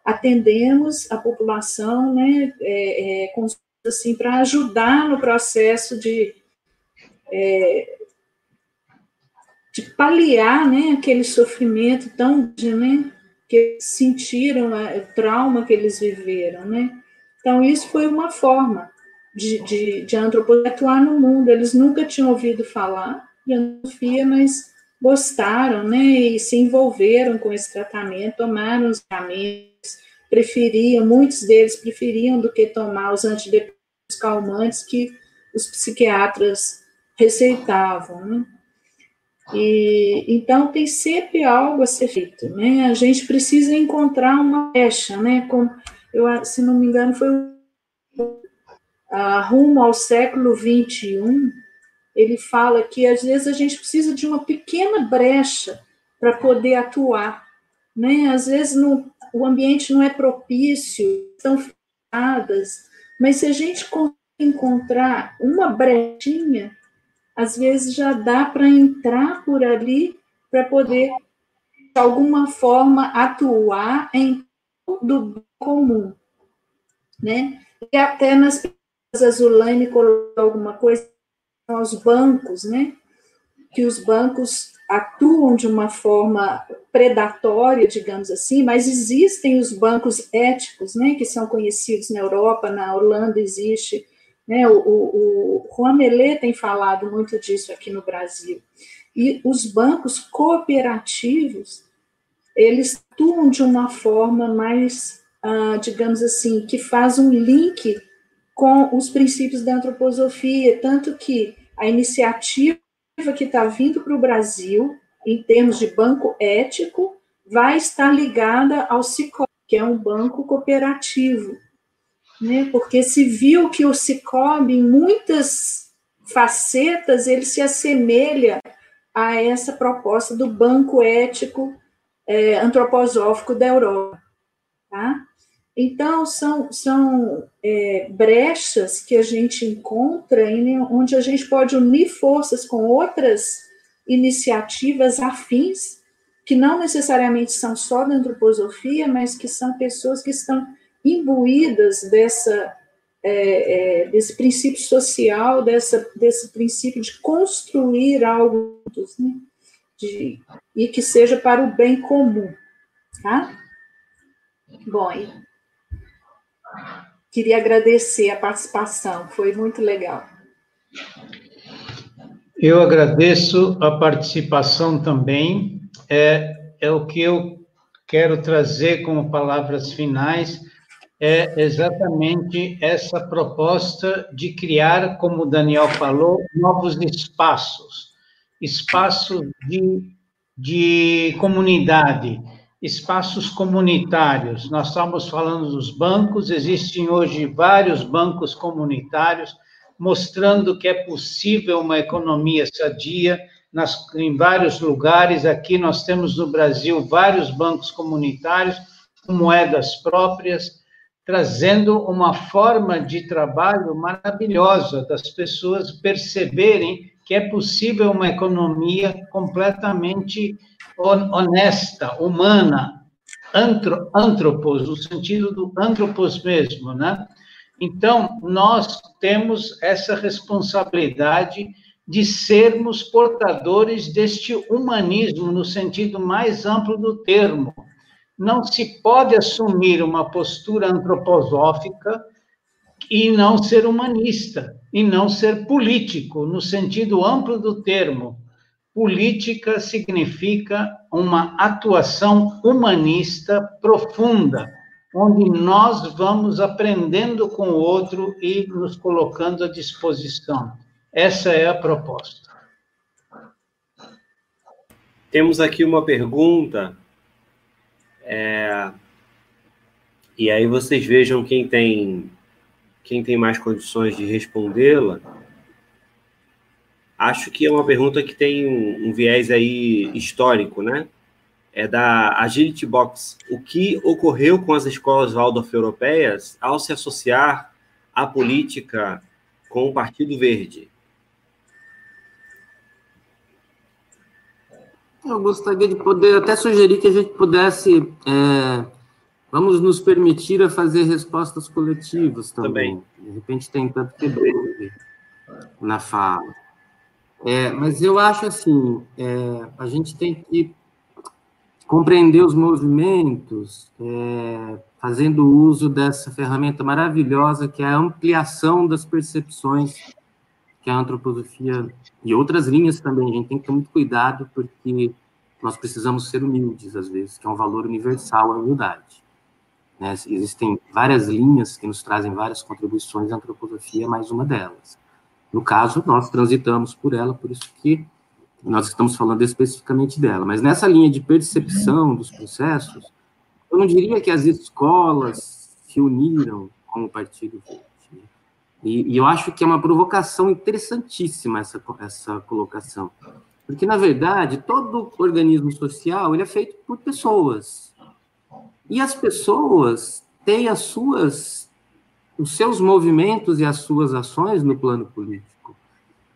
atendemos a população, né, é, é, assim, para ajudar no processo de, é, de paliar, né, aquele sofrimento tão, né, que sentiram, o trauma que eles viveram, né. Então, isso foi uma forma de, de, de atuar no mundo. Eles nunca tinham ouvido falar de antropologia, mas gostaram, né, e se envolveram com esse tratamento, tomaram os medicamentos, preferiam, muitos deles preferiam do que tomar os antidepressivos calmantes que os psiquiatras receitavam, né? E, então, tem sempre algo a ser feito, né? A gente precisa encontrar uma brecha, né? Como, eu, se não me engano, foi uh, rumo ao século 21, ele fala que às vezes a gente precisa de uma pequena brecha para poder atuar, né? Às vezes no, o ambiente não é propício, estão fechadas, mas se a gente encontrar uma brechinha, às vezes já dá para entrar por ali para poder de alguma forma atuar em do comum, né? E até nas a Zulane colocou alguma coisa aos bancos, né? Que os bancos atuam de uma forma predatória, digamos assim, mas existem os bancos éticos, né? Que são conhecidos na Europa, na Holanda existe, né? O, o, o Juan Melé tem falado muito disso aqui no Brasil. E os bancos cooperativos, eles atuam de uma forma mais, ah, digamos assim, que faz um link com os princípios da antroposofia, tanto que a iniciativa que está vindo para o Brasil, em termos de banco ético, vai estar ligada ao Cicobi, que é um banco cooperativo, né? Porque se viu que o Cicobi, em muitas facetas, ele se assemelha a essa proposta do banco ético é, antroposófico da Europa, tá? Então, são, são é, brechas que a gente encontra em, onde a gente pode unir forças com outras iniciativas afins, que não necessariamente são só da antroposofia, mas que são pessoas que estão imbuídas dessa, é, é, desse princípio social, dessa, desse princípio de construir algo né? de, e que seja para o bem comum. Tá? Bom, Queria agradecer a participação, foi muito legal. Eu agradeço a participação também. É, é o que eu quero trazer como palavras finais é exatamente essa proposta de criar, como o Daniel falou, novos espaços, espaços de, de comunidade, espaços comunitários. Nós estamos falando dos bancos, existem hoje vários bancos comunitários, mostrando que é possível uma economia sadia nas, em vários lugares. Aqui nós temos no Brasil vários bancos comunitários com moedas próprias, trazendo uma forma de trabalho maravilhosa das pessoas perceberem que é possível uma economia completamente honesta, humana, antro, antropos, no sentido do antropos mesmo, né? Então, nós temos essa responsabilidade de sermos portadores deste humanismo no sentido mais amplo do termo. Não se pode assumir uma postura antroposófica e não ser humanista, e não ser político, no sentido amplo do termo. Política significa uma atuação humanista profunda, onde nós vamos aprendendo com o outro e nos colocando à disposição. Essa é a proposta. Temos aqui uma pergunta, é... e aí vocês vejam quem tem quem tem mais condições de respondê-la. Acho que é uma pergunta que tem um, um viés aí histórico, né? É da Agility Box. O que ocorreu com as escolas Waldorf europeias ao se associar à política com o Partido Verde? Eu gostaria de poder até sugerir que a gente pudesse. É, vamos nos permitir a fazer respostas coletivas também. também. De repente tem tanto quebrou na fala. É, mas eu acho assim, é, a gente tem que compreender os movimentos, é, fazendo uso dessa ferramenta maravilhosa que é a ampliação das percepções que a antroposofia e outras linhas também, a gente tem que ter muito cuidado, porque nós precisamos ser humildes, às vezes, que é um valor universal a humildade. Né? Existem várias linhas que nos trazem várias contribuições, a antroposofia é mais uma delas. No caso, nós transitamos por ela, por isso que nós estamos falando especificamente dela. Mas nessa linha de percepção dos processos, eu não diria que as escolas se uniram com o Partido Verde. E, e, eu acho que é uma provocação interessantíssima essa, essa colocação. Porque, na verdade, todo organismo social ele é feito por pessoas. E as pessoas têm as suas, os seus movimentos e as suas ações no plano político.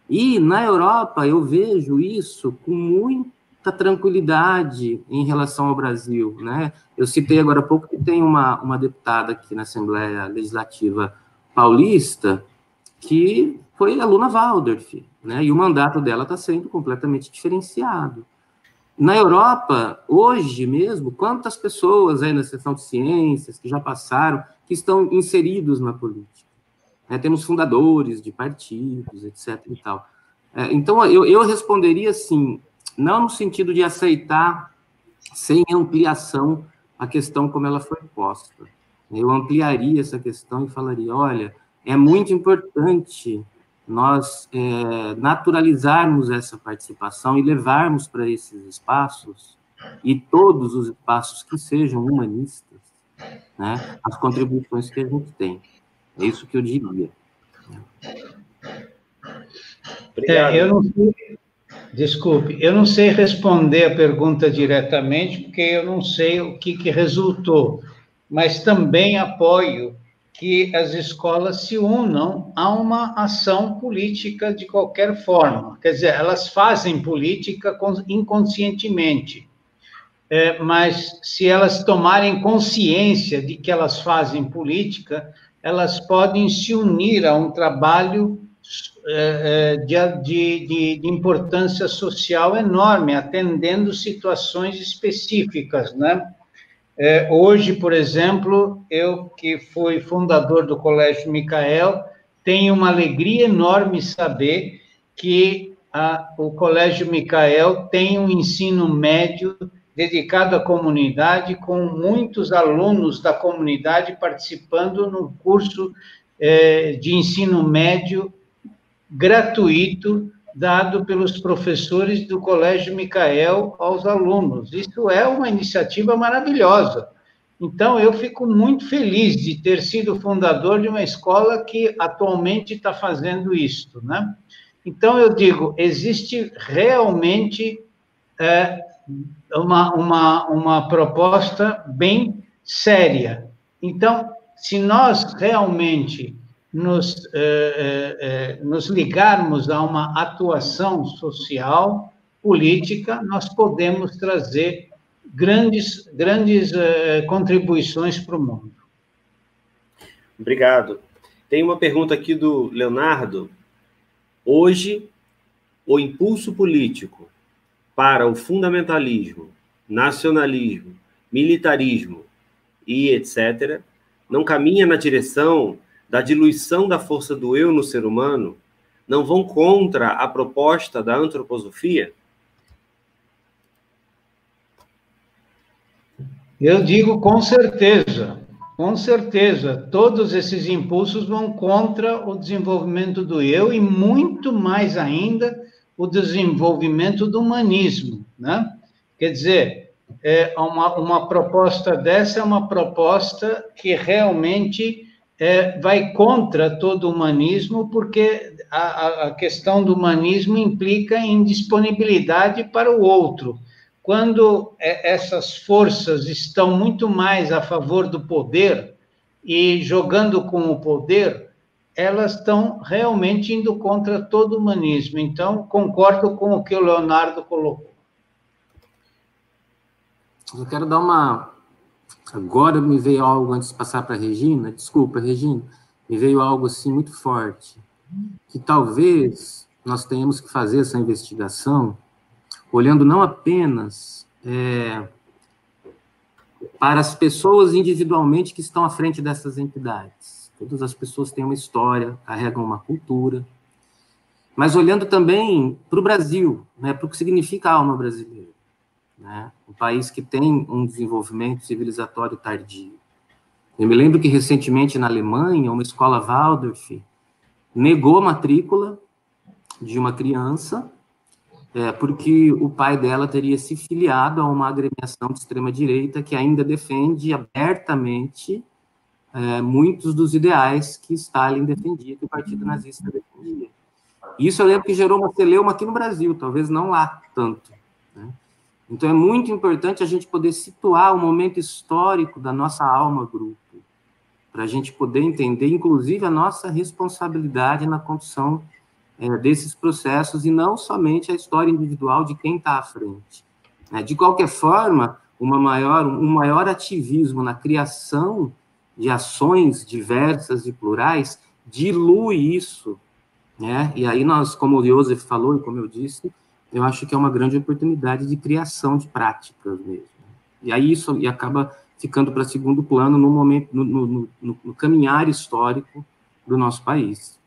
E na Europa eu vejo isso com muita tranquilidade em relação ao Brasil. Né? Eu citei agora há pouco que tem uma, uma deputada aqui na Assembleia Legislativa paulista que foi aluna Waldorf, né? E o mandato dela está sendo completamente diferenciado. Na Europa, hoje mesmo, quantas pessoas aí na seção de ciências que já passaram, que estão inseridos na política? É, temos fundadores de partidos, etc. E tal. É, então, eu, eu responderia assim, não no sentido de aceitar sem ampliação a questão como ela foi posta, eu ampliaria essa questão e falaria: olha, é muito importante nós é, naturalizarmos essa participação e levarmos para esses espaços e todos os espaços que sejam humanistas, né, as contribuições que a gente tem. É isso que eu diria. É, eu não sei, desculpe, eu não sei responder a pergunta diretamente, porque eu não sei o que, que resultou mas também apoio que as escolas se unam a uma ação política de qualquer forma. Quer dizer, elas fazem política inconscientemente, é, mas se elas tomarem consciência de que elas fazem política, elas podem se unir a um trabalho é, é de, de, de importância social enorme, atendendo situações específicas, né? É, hoje, por exemplo, eu que fui fundador do Colégio Micael, tenho uma alegria enorme saber que a, o Colégio Micael tem um ensino médio dedicado à comunidade, com muitos alunos da comunidade participando no curso é, de ensino médio gratuito dado pelos professores do Colégio Micael aos alunos. Isso é uma iniciativa maravilhosa. Então, eu fico muito feliz de ter sido fundador de uma escola que atualmente está fazendo isso, né? Então, eu digo, existe realmente é, uma, uma, uma proposta bem séria. Então, se nós realmente nos, eh, eh, eh, nos ligarmos a uma atuação social, política, nós podemos trazer grandes, grandes contribuições para o mundo. Obrigado. Tem uma pergunta aqui do Leonardo. Hoje, o impulso político para o fundamentalismo, nacionalismo, militarismo e etc., não caminha na direção da diluição da força do eu no ser humano não vão contra a proposta da antroposofia? Eu digo com certeza. Com certeza, todos esses impulsos vão contra o desenvolvimento do eu e muito mais ainda o desenvolvimento do humanismo, né? Quer dizer, é uma, uma proposta dessa é uma proposta que realmente é, vai contra todo o humanismo, porque a, a questão do humanismo implica em disponibilidade para o outro. Quando é, essas forças estão muito mais a favor do poder e jogando com o poder, elas estão realmente indo contra todo o humanismo. Então, concordo com o que o Leonardo colocou. Eu quero dar uma. Agora me veio algo antes de passar para a Regina. Desculpa, Regina. Me veio algo assim muito forte. Que talvez nós tenhamos que fazer essa investigação olhando não apenas é, para as pessoas individualmente que estão à frente dessas entidades. Todas as pessoas têm uma história, carregam uma cultura, mas olhando também para o Brasil, né, para o que significa a alma brasileira né? um país que tem um desenvolvimento civilizatório tardio. Eu me lembro que recentemente na Alemanha, uma escola Waldorf negou a matrícula de uma criança é, porque o pai dela teria se filiado a uma agremiação de extrema-direita que ainda defende abertamente é, muitos dos ideais que Stalin defendia, que o Partido Nazista defendia. Isso eu lembro que gerou uma celeuma aqui no Brasil, talvez não lá tanto. Né? Então é muito importante a gente poder situar o momento histórico da nossa alma grupo, para a gente poder entender, inclusive, a nossa responsabilidade na condução é, desses processos e não somente a história individual de quem está à frente. É, de qualquer forma, uma maior, um maior ativismo na criação de ações diversas e plurais dilui isso, né? E aí nós, como o Joseph falou e como eu disse, eu acho que é uma grande oportunidade de criação de práticas mesmo. E aí isso e acaba ficando para segundo plano no momento, no, no, no, no, caminhar histórico do nosso país.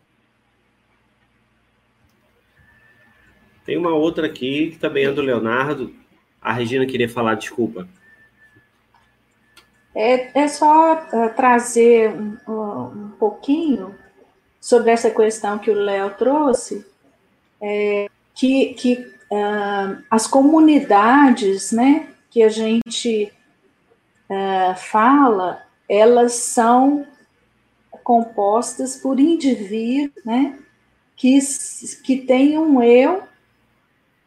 Tem uma outra aqui que também é do Leonardo. A Regina queria falar, desculpa. É, é só uh, trazer um, um, pouquinho sobre essa questão que o Léo trouxe, é, que, que uh, as comunidades, né, que a gente uh, fala, elas são compostas por indivíduos, né, que, que têm um eu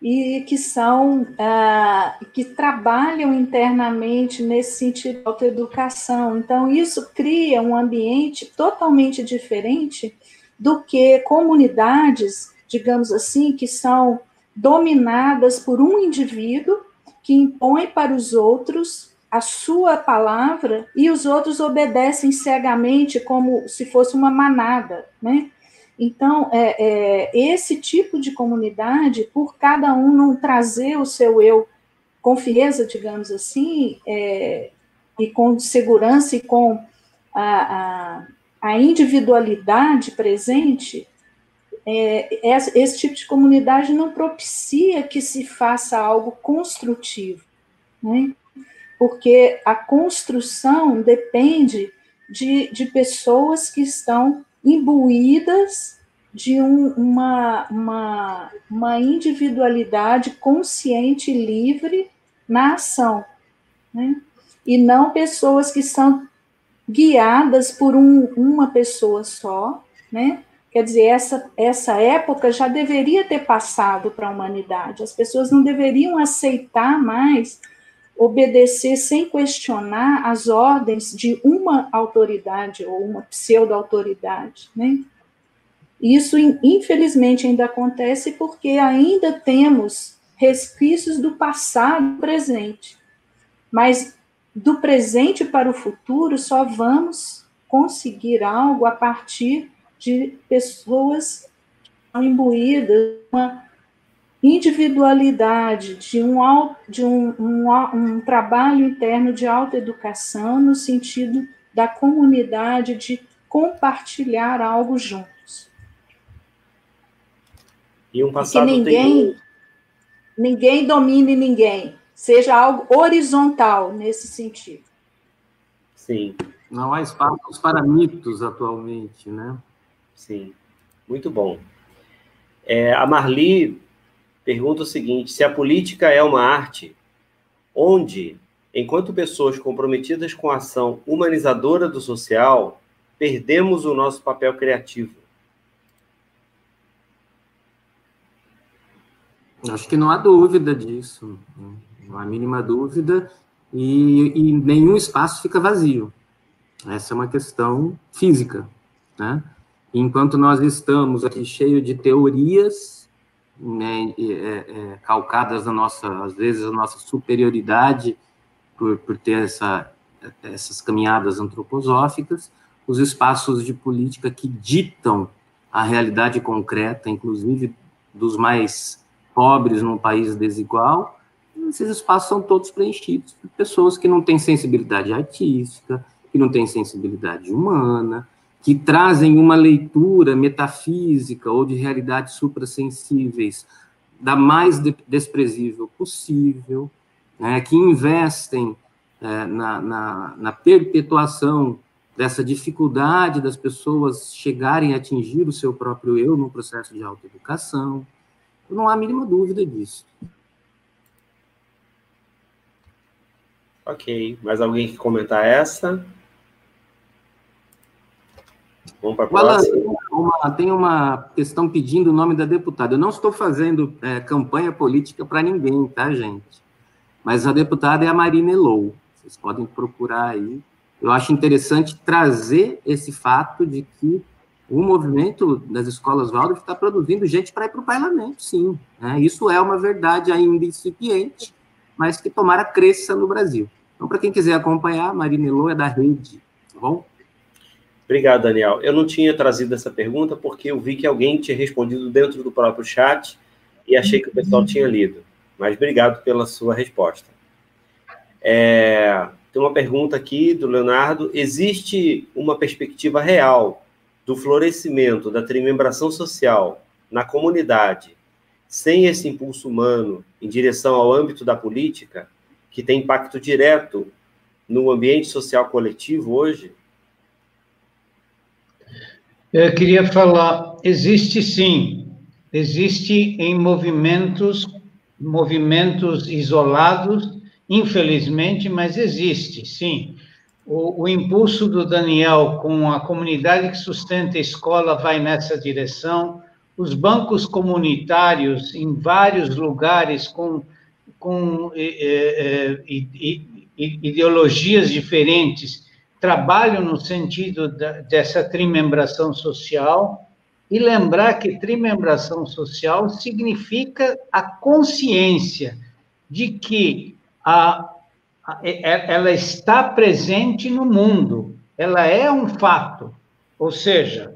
e que são uh, que trabalham internamente nesse sentido de autoeducação. Então isso cria um ambiente totalmente diferente do que comunidades, digamos assim, que são dominadas por um indivíduo que impõe para os outros a sua palavra e os outros obedecem cegamente como se fosse uma manada, né? Então, é, é, esse tipo de comunidade, por cada um não trazer o seu eu com frieza, digamos assim, é, e com segurança e com a, a, a individualidade presente, é, esse tipo de comunidade não propicia que se faça algo construtivo, né? porque a construção depende de, de pessoas que estão imbuídas de um, uma, uma, uma individualidade consciente e livre na ação, né? e não pessoas que são guiadas por um, uma pessoa só, né? Quer dizer, essa, essa época já deveria ter passado para a humanidade. As pessoas não deveriam aceitar mais obedecer sem questionar as ordens de uma autoridade ou uma pseudo-autoridade, né? Isso, infelizmente, ainda acontece porque ainda temos resquícios do passado presente. Mas do presente para o futuro só vamos conseguir algo a partir de pessoas imbuídas uma individualidade, de um, de um, um, um trabalho interno de autoeducação no sentido da comunidade, de compartilhar algo juntos. E um passado que ninguém, tem... ninguém domine ninguém, seja algo horizontal nesse sentido. Sim. Não há espaços para mitos atualmente, né? Sim, muito bom. É, a Marli pergunta o seguinte: se a política é uma arte, onde, enquanto pessoas comprometidas com a ação humanizadora do social, perdemos o nosso papel criativo? Acho que não há dúvida disso, não há mínima dúvida, e, e nenhum espaço fica vazio. Essa é uma questão física, né? Enquanto nós estamos aqui cheio de teorias, né, é, é, calcadas na nossa, às vezes, a nossa superioridade por, por ter essa, essas caminhadas antroposóficas, os espaços de política que ditam a realidade concreta, inclusive dos mais pobres num país desigual, esses espaços são todos preenchidos por pessoas que não têm sensibilidade artística, que não têm sensibilidade humana, que trazem uma leitura metafísica ou de realidades suprassensíveis da mais de desprezível possível, né, que investem é, na, na, na perpetuação dessa dificuldade das pessoas chegarem a atingir o seu próprio eu no processo de autoeducação. Não há a mínima dúvida disso. Ok. Mais alguém que comentar essa? Vamos para a próxima. Uma, tem uma questão pedindo o nome da deputada. Eu não estou fazendo é, campanha política para ninguém, tá, gente? Mas a deputada é a Marina Elou. Vocês podem procurar aí eu acho interessante trazer esse fato de que o movimento das escolas Waldorf está produzindo gente para ir para o parlamento, sim. Né? Isso é uma verdade ainda incipiente, mas que tomara cresça no Brasil. Então, para quem quiser acompanhar, Marina Elô é da rede, tá bom? Obrigado, Daniel. Eu não tinha trazido essa pergunta porque eu vi que alguém tinha respondido dentro do próprio chat e achei que o pessoal tinha lido. Mas obrigado pela sua resposta. É, tem uma pergunta aqui do Leonardo: existe uma perspectiva real do florescimento da trimembração social na comunidade sem esse impulso humano em direção ao âmbito da política, que tem impacto direto no ambiente social coletivo hoje? Eu queria falar, existe sim, existe em movimentos, movimentos isolados infelizmente, mas existe, sim. O, o, impulso do Daniel com a comunidade que sustenta a escola vai nessa direção. Os bancos comunitários, em vários lugares, com, com é, é, ideologias diferentes, trabalham no sentido da, dessa trimembração social. E lembrar que trimembração social significa a consciência de que a, a, ela está presente no mundo, ela é um fato. Ou seja,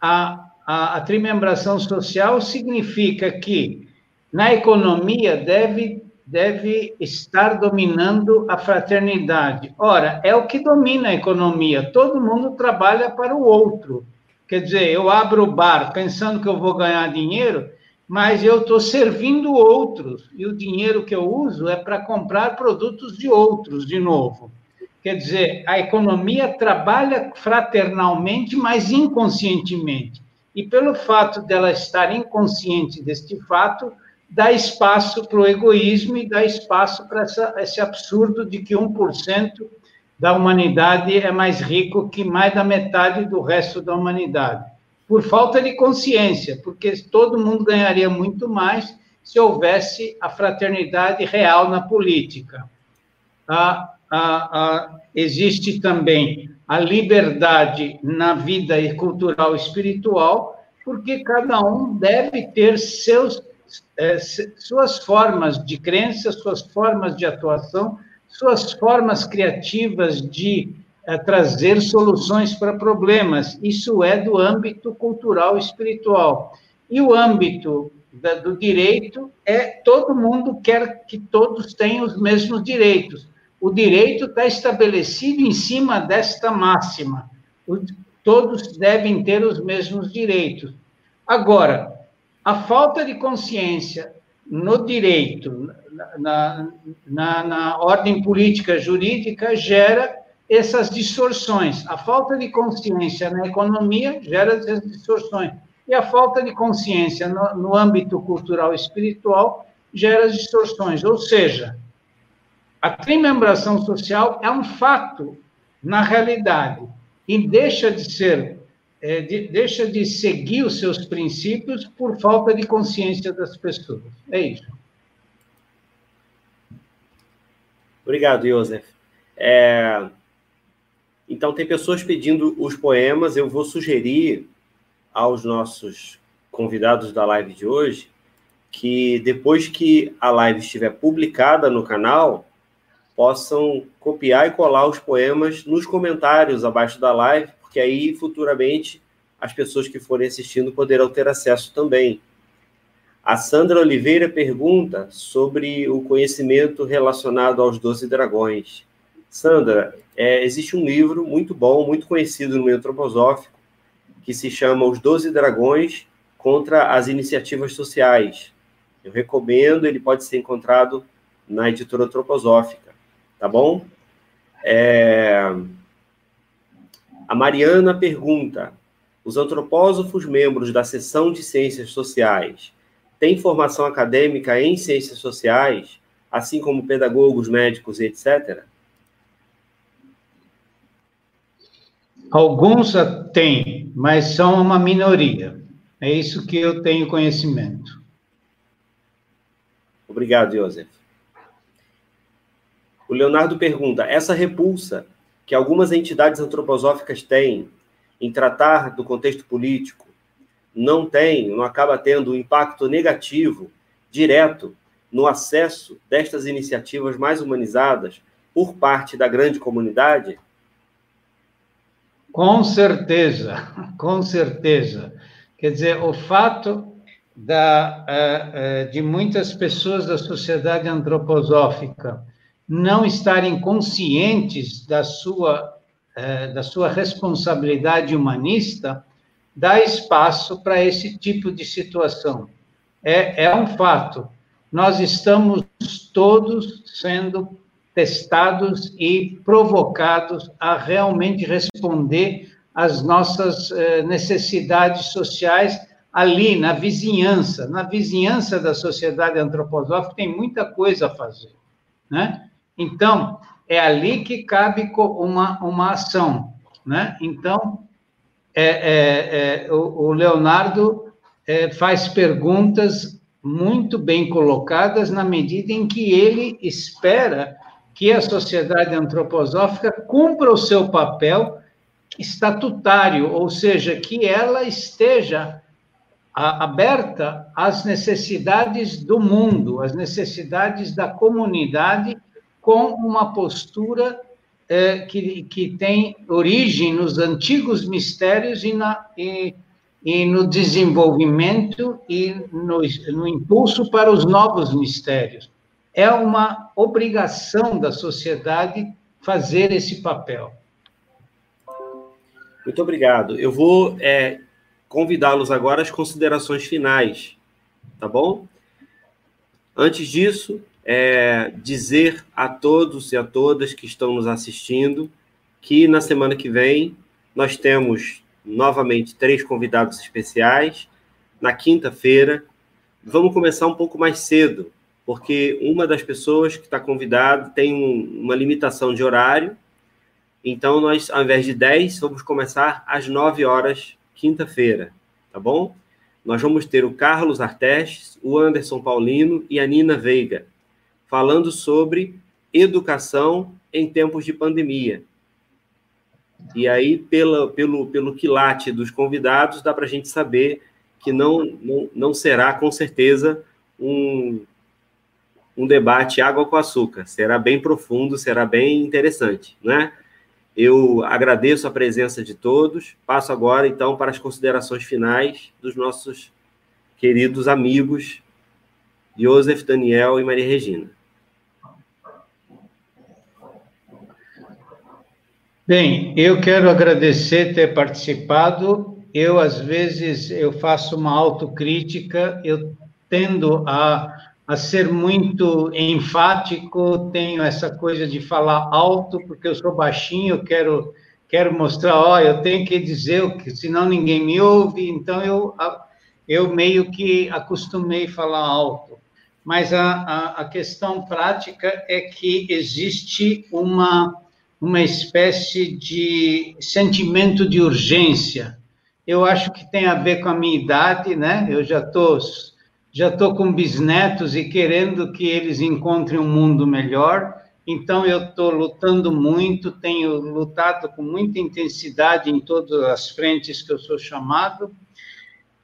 a, a, a trimembração social significa que na economia deve, deve estar dominando a fraternidade. Ora, é o que domina a economia, todo mundo trabalha para o outro. Quer dizer, eu abro o bar pensando que eu vou ganhar dinheiro, mas eu estou servindo outros, e o dinheiro que eu uso é para comprar produtos de outros, de novo. Quer dizer, a economia trabalha fraternalmente, mas inconscientemente. E pelo fato dela estar inconsciente deste fato, dá espaço para o egoísmo e dá espaço para esse absurdo de que 1% da humanidade é mais rico que mais da metade do resto da humanidade por falta de consciência, porque todo mundo ganharia muito mais se houvesse a fraternidade real na política. A, a, a, existe também a liberdade na vida cultural e espiritual, porque cada um deve ter seus, é, suas formas de crença, suas formas de atuação, suas formas criativas de é, trazer soluções para problemas. Isso é do âmbito cultural e espiritual. E o âmbito da, do direito é todo mundo quer que todos tenham os mesmos direitos. O direito está estabelecido em cima desta máxima. O, todos devem ter os mesmos direitos. Agora, a falta de consciência no direito, na, na, na ordem política jurídica, gera essas distorções. A falta de consciência na economia gera essas distorções. E a falta de consciência no, no âmbito cultural e espiritual gera as distorções. Ou seja, a trimembração social é um fato na realidade e deixa de ser, é, de, deixa de seguir os seus princípios por falta de consciência das pessoas. É isso. Obrigado, Joseph. É... Então, tem pessoas pedindo os poemas. Eu vou sugerir aos nossos convidados da live de hoje que, depois que a live estiver publicada no canal, possam copiar e colar os poemas nos comentários abaixo da live, porque aí futuramente as pessoas que forem assistindo poderão ter acesso também. A Sandra Oliveira pergunta sobre o conhecimento relacionado aos Doze Dragões. Sandra, é, existe um livro muito bom, muito conhecido no meio antroposófico, que se chama Os Doze Dragões contra as Iniciativas Sociais. Eu recomendo, ele pode ser encontrado na editora antroposófica, tá bom? É... A Mariana pergunta: os antropósofos membros da seção de ciências sociais têm formação acadêmica em ciências sociais, assim como pedagogos, médicos, etc.? Alguns têm, mas são uma minoria. É isso que eu tenho conhecimento. Obrigado, Joseph. O Leonardo pergunta: essa repulsa que algumas entidades antroposóficas têm em tratar do contexto político não tem, não acaba tendo um impacto negativo direto no acesso destas iniciativas mais humanizadas por parte da grande comunidade? Com certeza, com certeza. Quer dizer, o fato da, eh, eh, de muitas pessoas da sociedade antroposófica não estarem conscientes da sua, eh, da sua responsabilidade humanista dá espaço para esse tipo de situação. É, é um fato. Nós estamos todos sendo testados e provocados a realmente responder às nossas eh, necessidades sociais ali na vizinhança, na vizinhança da sociedade antroposófica tem muita coisa a fazer, né? Então é ali que cabe uma uma ação, né? Então é, é, é o, o, Leonardo é, faz perguntas muito bem colocadas na medida em que ele espera que a sociedade antroposófica cumpra o seu papel estatutário, ou seja, que ela esteja aberta às necessidades do mundo, às necessidades da comunidade, com uma postura é, que, que tem origem nos antigos mistérios e, na, e, e no desenvolvimento e no, no impulso para os novos mistérios é uma obrigação da sociedade fazer esse papel. Muito obrigado. Eu vou é, convidá-los agora às considerações finais, tá bom? Antes disso, é, dizer a todos e a todas que estão nos assistindo que na semana que vem nós temos novamente três convidados especiais. Na quinta-feira, vamos começar um pouco mais cedo, porque uma das pessoas que está convidada tem um, uma limitação de horário. Então, nós, ao invés de 10, vamos começar às 9 horas, quinta-feira, tá bom? Nós vamos ter o Carlos Artes, o Anderson Paulino e a Nina Veiga, falando sobre educação em tempos de pandemia. E aí, pela, pelo, pelo quilate dos convidados, dá para a gente saber que não, não, não será, com certeza, um, um debate água com açúcar. Será bem profundo, será bem interessante, né? Eu agradeço a presença de todos. Passo agora, então, para as considerações finais dos nossos queridos amigos Joseph, Daniel e Maria Regina. Bem, eu quero agradecer ter participado. Eu, às vezes, eu faço uma autocrítica, eu tendo a a ser muito enfático, tenho essa coisa de falar alto, porque eu sou baixinho, quero, quero mostrar, ó, eu tenho que dizer, senão ninguém me ouve, então eu, eu meio que acostumei falar alto. Mas a, a, a questão prática é que existe uma, uma espécie de sentimento de urgência. Eu acho que tem a ver com a minha idade, né? Eu já estou já estou com bisnetos e querendo que eles encontrem um mundo melhor. Então, eu estou lutando muito, tenho lutado com muita intensidade em todas as frentes que eu sou chamado,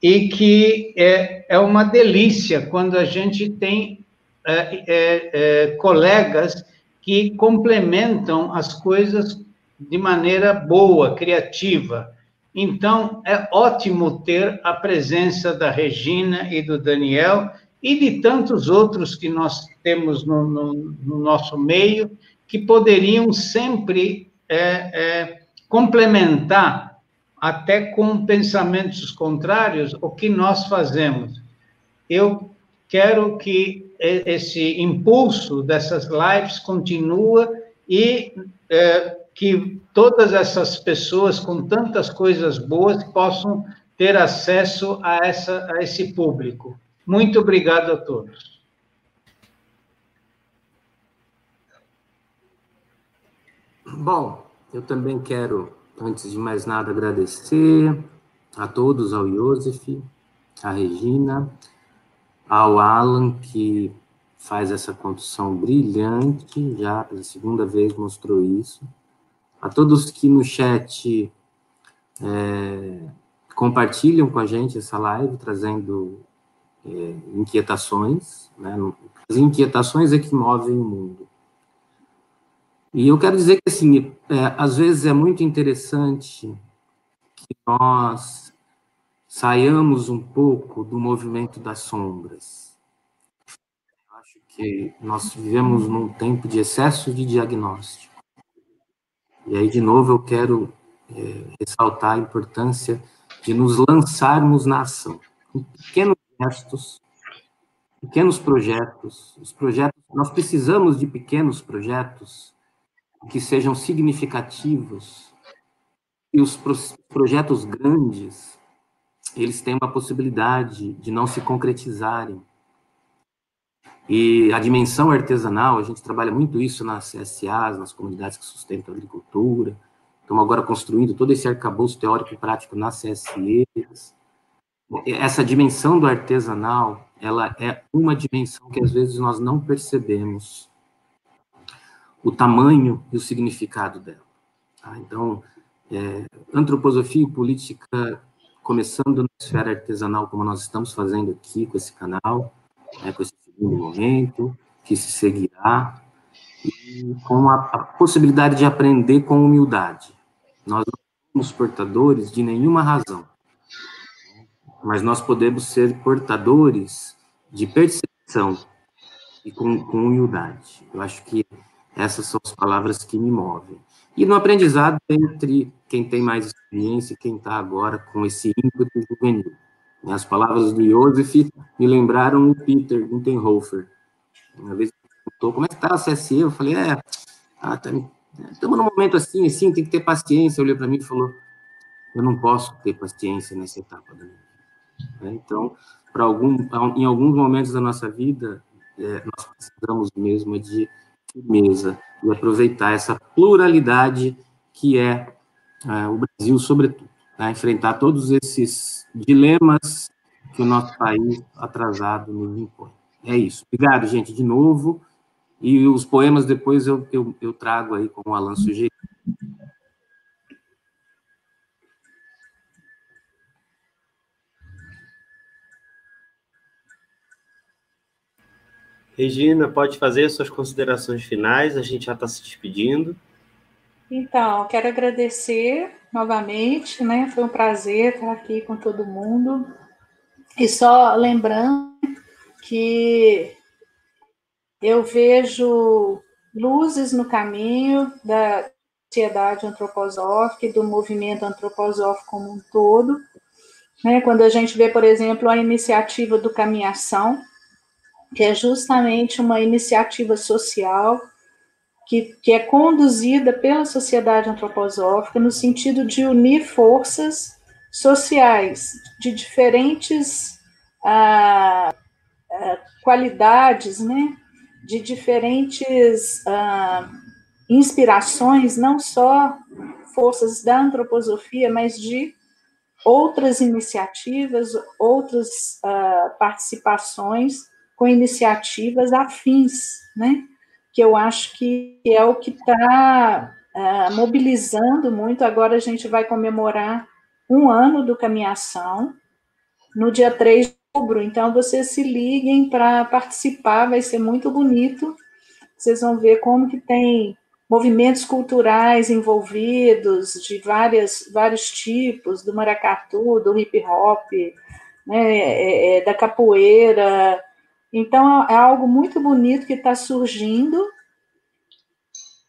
e que é, é uma delícia quando a gente tem é, é, é colegas que complementam as coisas de maneira boa, criativa. Então, é ótimo ter a presença da Regina e do Daniel e de tantos outros que nós temos no, no, no nosso meio, que poderiam sempre é, é, complementar, até com pensamentos contrários, o que nós fazemos. Eu quero que esse impulso dessas lives continue e é, que todas essas pessoas com tantas coisas boas possam ter acesso a, essa, a esse público. Muito obrigado a todos. Bom, eu também quero, antes de mais nada, agradecer a todos, ao Iosef, à Regina, ao Alan, que faz essa condução brilhante, já pela segunda vez mostrou isso a todos que no chat é, compartilham com a gente essa live, trazendo é, inquietações, né? As inquietações é que movem o mundo. E eu quero dizer que, assim, é, às vezes é muito interessante que nós saiamos um pouco do movimento das sombras. Eu acho que nós vivemos num tempo de excesso de diagnóstico. E aí, de novo, eu quero é, ressaltar a importância de nos lançarmos na ação. Pequenos gestos, pequenos projetos. Os projetos, nós precisamos de pequenos projetos que sejam significativos. E os projetos grandes, eles têm uma possibilidade de não se concretizarem. E a dimensão artesanal, a gente trabalha muito isso nas CSAs, nas comunidades que sustentam a agricultura. Estamos agora construindo todo esse arcabouço teórico e prático nas CSEs. Essa dimensão do artesanal, ela é uma dimensão que às vezes nós não percebemos o tamanho e o significado dela. Tá? Então, é, antroposofia e política, começando na esfera artesanal, como nós estamos fazendo aqui com esse canal, né, com esse segundo momento, que se seguirá, e com a, a possibilidade de aprender com humildade. Nós não somos portadores de nenhuma razão, mas nós podemos ser portadores de percepção e com, com humildade. Eu acho que essas são as palavras que me movem. E no aprendizado entre quem tem mais experiência e quem está agora com esse ímpeto juvenil. As palavras do Joseph me lembraram o Peter Guntenhofer. Uma vez ele perguntou, como é que está a CSE? Eu falei, é, ah, tá, estamos num momento assim, assim, tem que ter paciência. Olhou para mim e falou, eu não posso ter paciência nessa etapa da minha vida. É, então, para algum, em alguns momentos da nossa vida, é, nós precisamos mesmo de firmeza e aproveitar essa pluralidade que é, é o Brasil, sobretudo a enfrentar todos esses dilemas que o nosso país atrasado nos impõe. É isso. Obrigado, gente, de novo. E os poemas depois eu, eu, eu trago aí, como o Alan sugeriu. Regina, pode fazer suas considerações finais, a gente já está se despedindo. Então, quero agradecer novamente, né? Foi um prazer estar aqui com todo mundo. E só lembrando que eu vejo luzes no caminho da sociedade antroposófica e do movimento antroposófico como um todo. Né? Quando a gente vê, por exemplo, a iniciativa do Caminhação, que é justamente uma iniciativa social que, que é conduzida pela sociedade antroposófica no sentido de unir forças sociais de diferentes ah, ah, qualidades, né? de diferentes ah, inspirações, não só forças da antroposofia, mas de outras iniciativas, outras uh, participações com iniciativas afins, né? Que eu acho que é o que está uh, ah, mobilizando muito. Agora a gente vai comemorar um ano do Caminhação, no dia 3 de outubro. Então, vocês se liguem para participar, vai ser muito bonito. Vocês vão ver como que tem movimentos culturais envolvidos de várias, vários tipos, do maracatu, do hip hop, né, é, é, da capoeira. Então, é algo muito bonito que está surgindo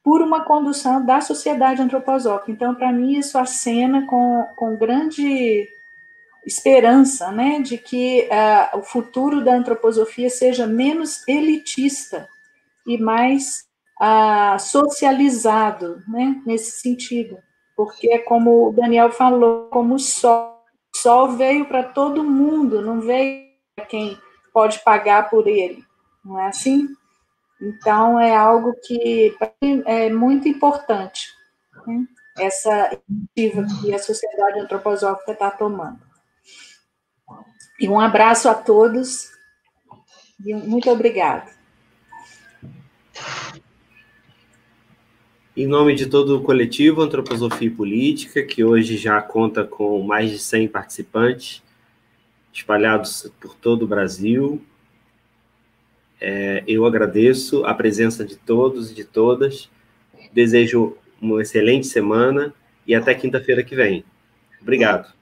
por uma condução da sociedade antroposófica. Então, para mim, isso acena com, com grande esperança, né, de que uh, o futuro da antroposofia seja menos elitista e mais ah, socializado, né, nesse sentido, porque é como o Daniel falou, como o sol, o sol veio para todo mundo, não veio para quem pode pagar por ele, não é assim? Então, é algo que é muito importante, né? essa iniciativa que a sociedade antroposófica está tomando. E um abraço a todos, e muito obrigada. Em nome de todo o coletivo Antroposofia e Política, que hoje já conta com mais de 100 participantes, espalhados por todo o Brasil, é, eu agradeço a presença de todos e de todas, desejo uma excelente semana e até quinta-feira que vem. Obrigado.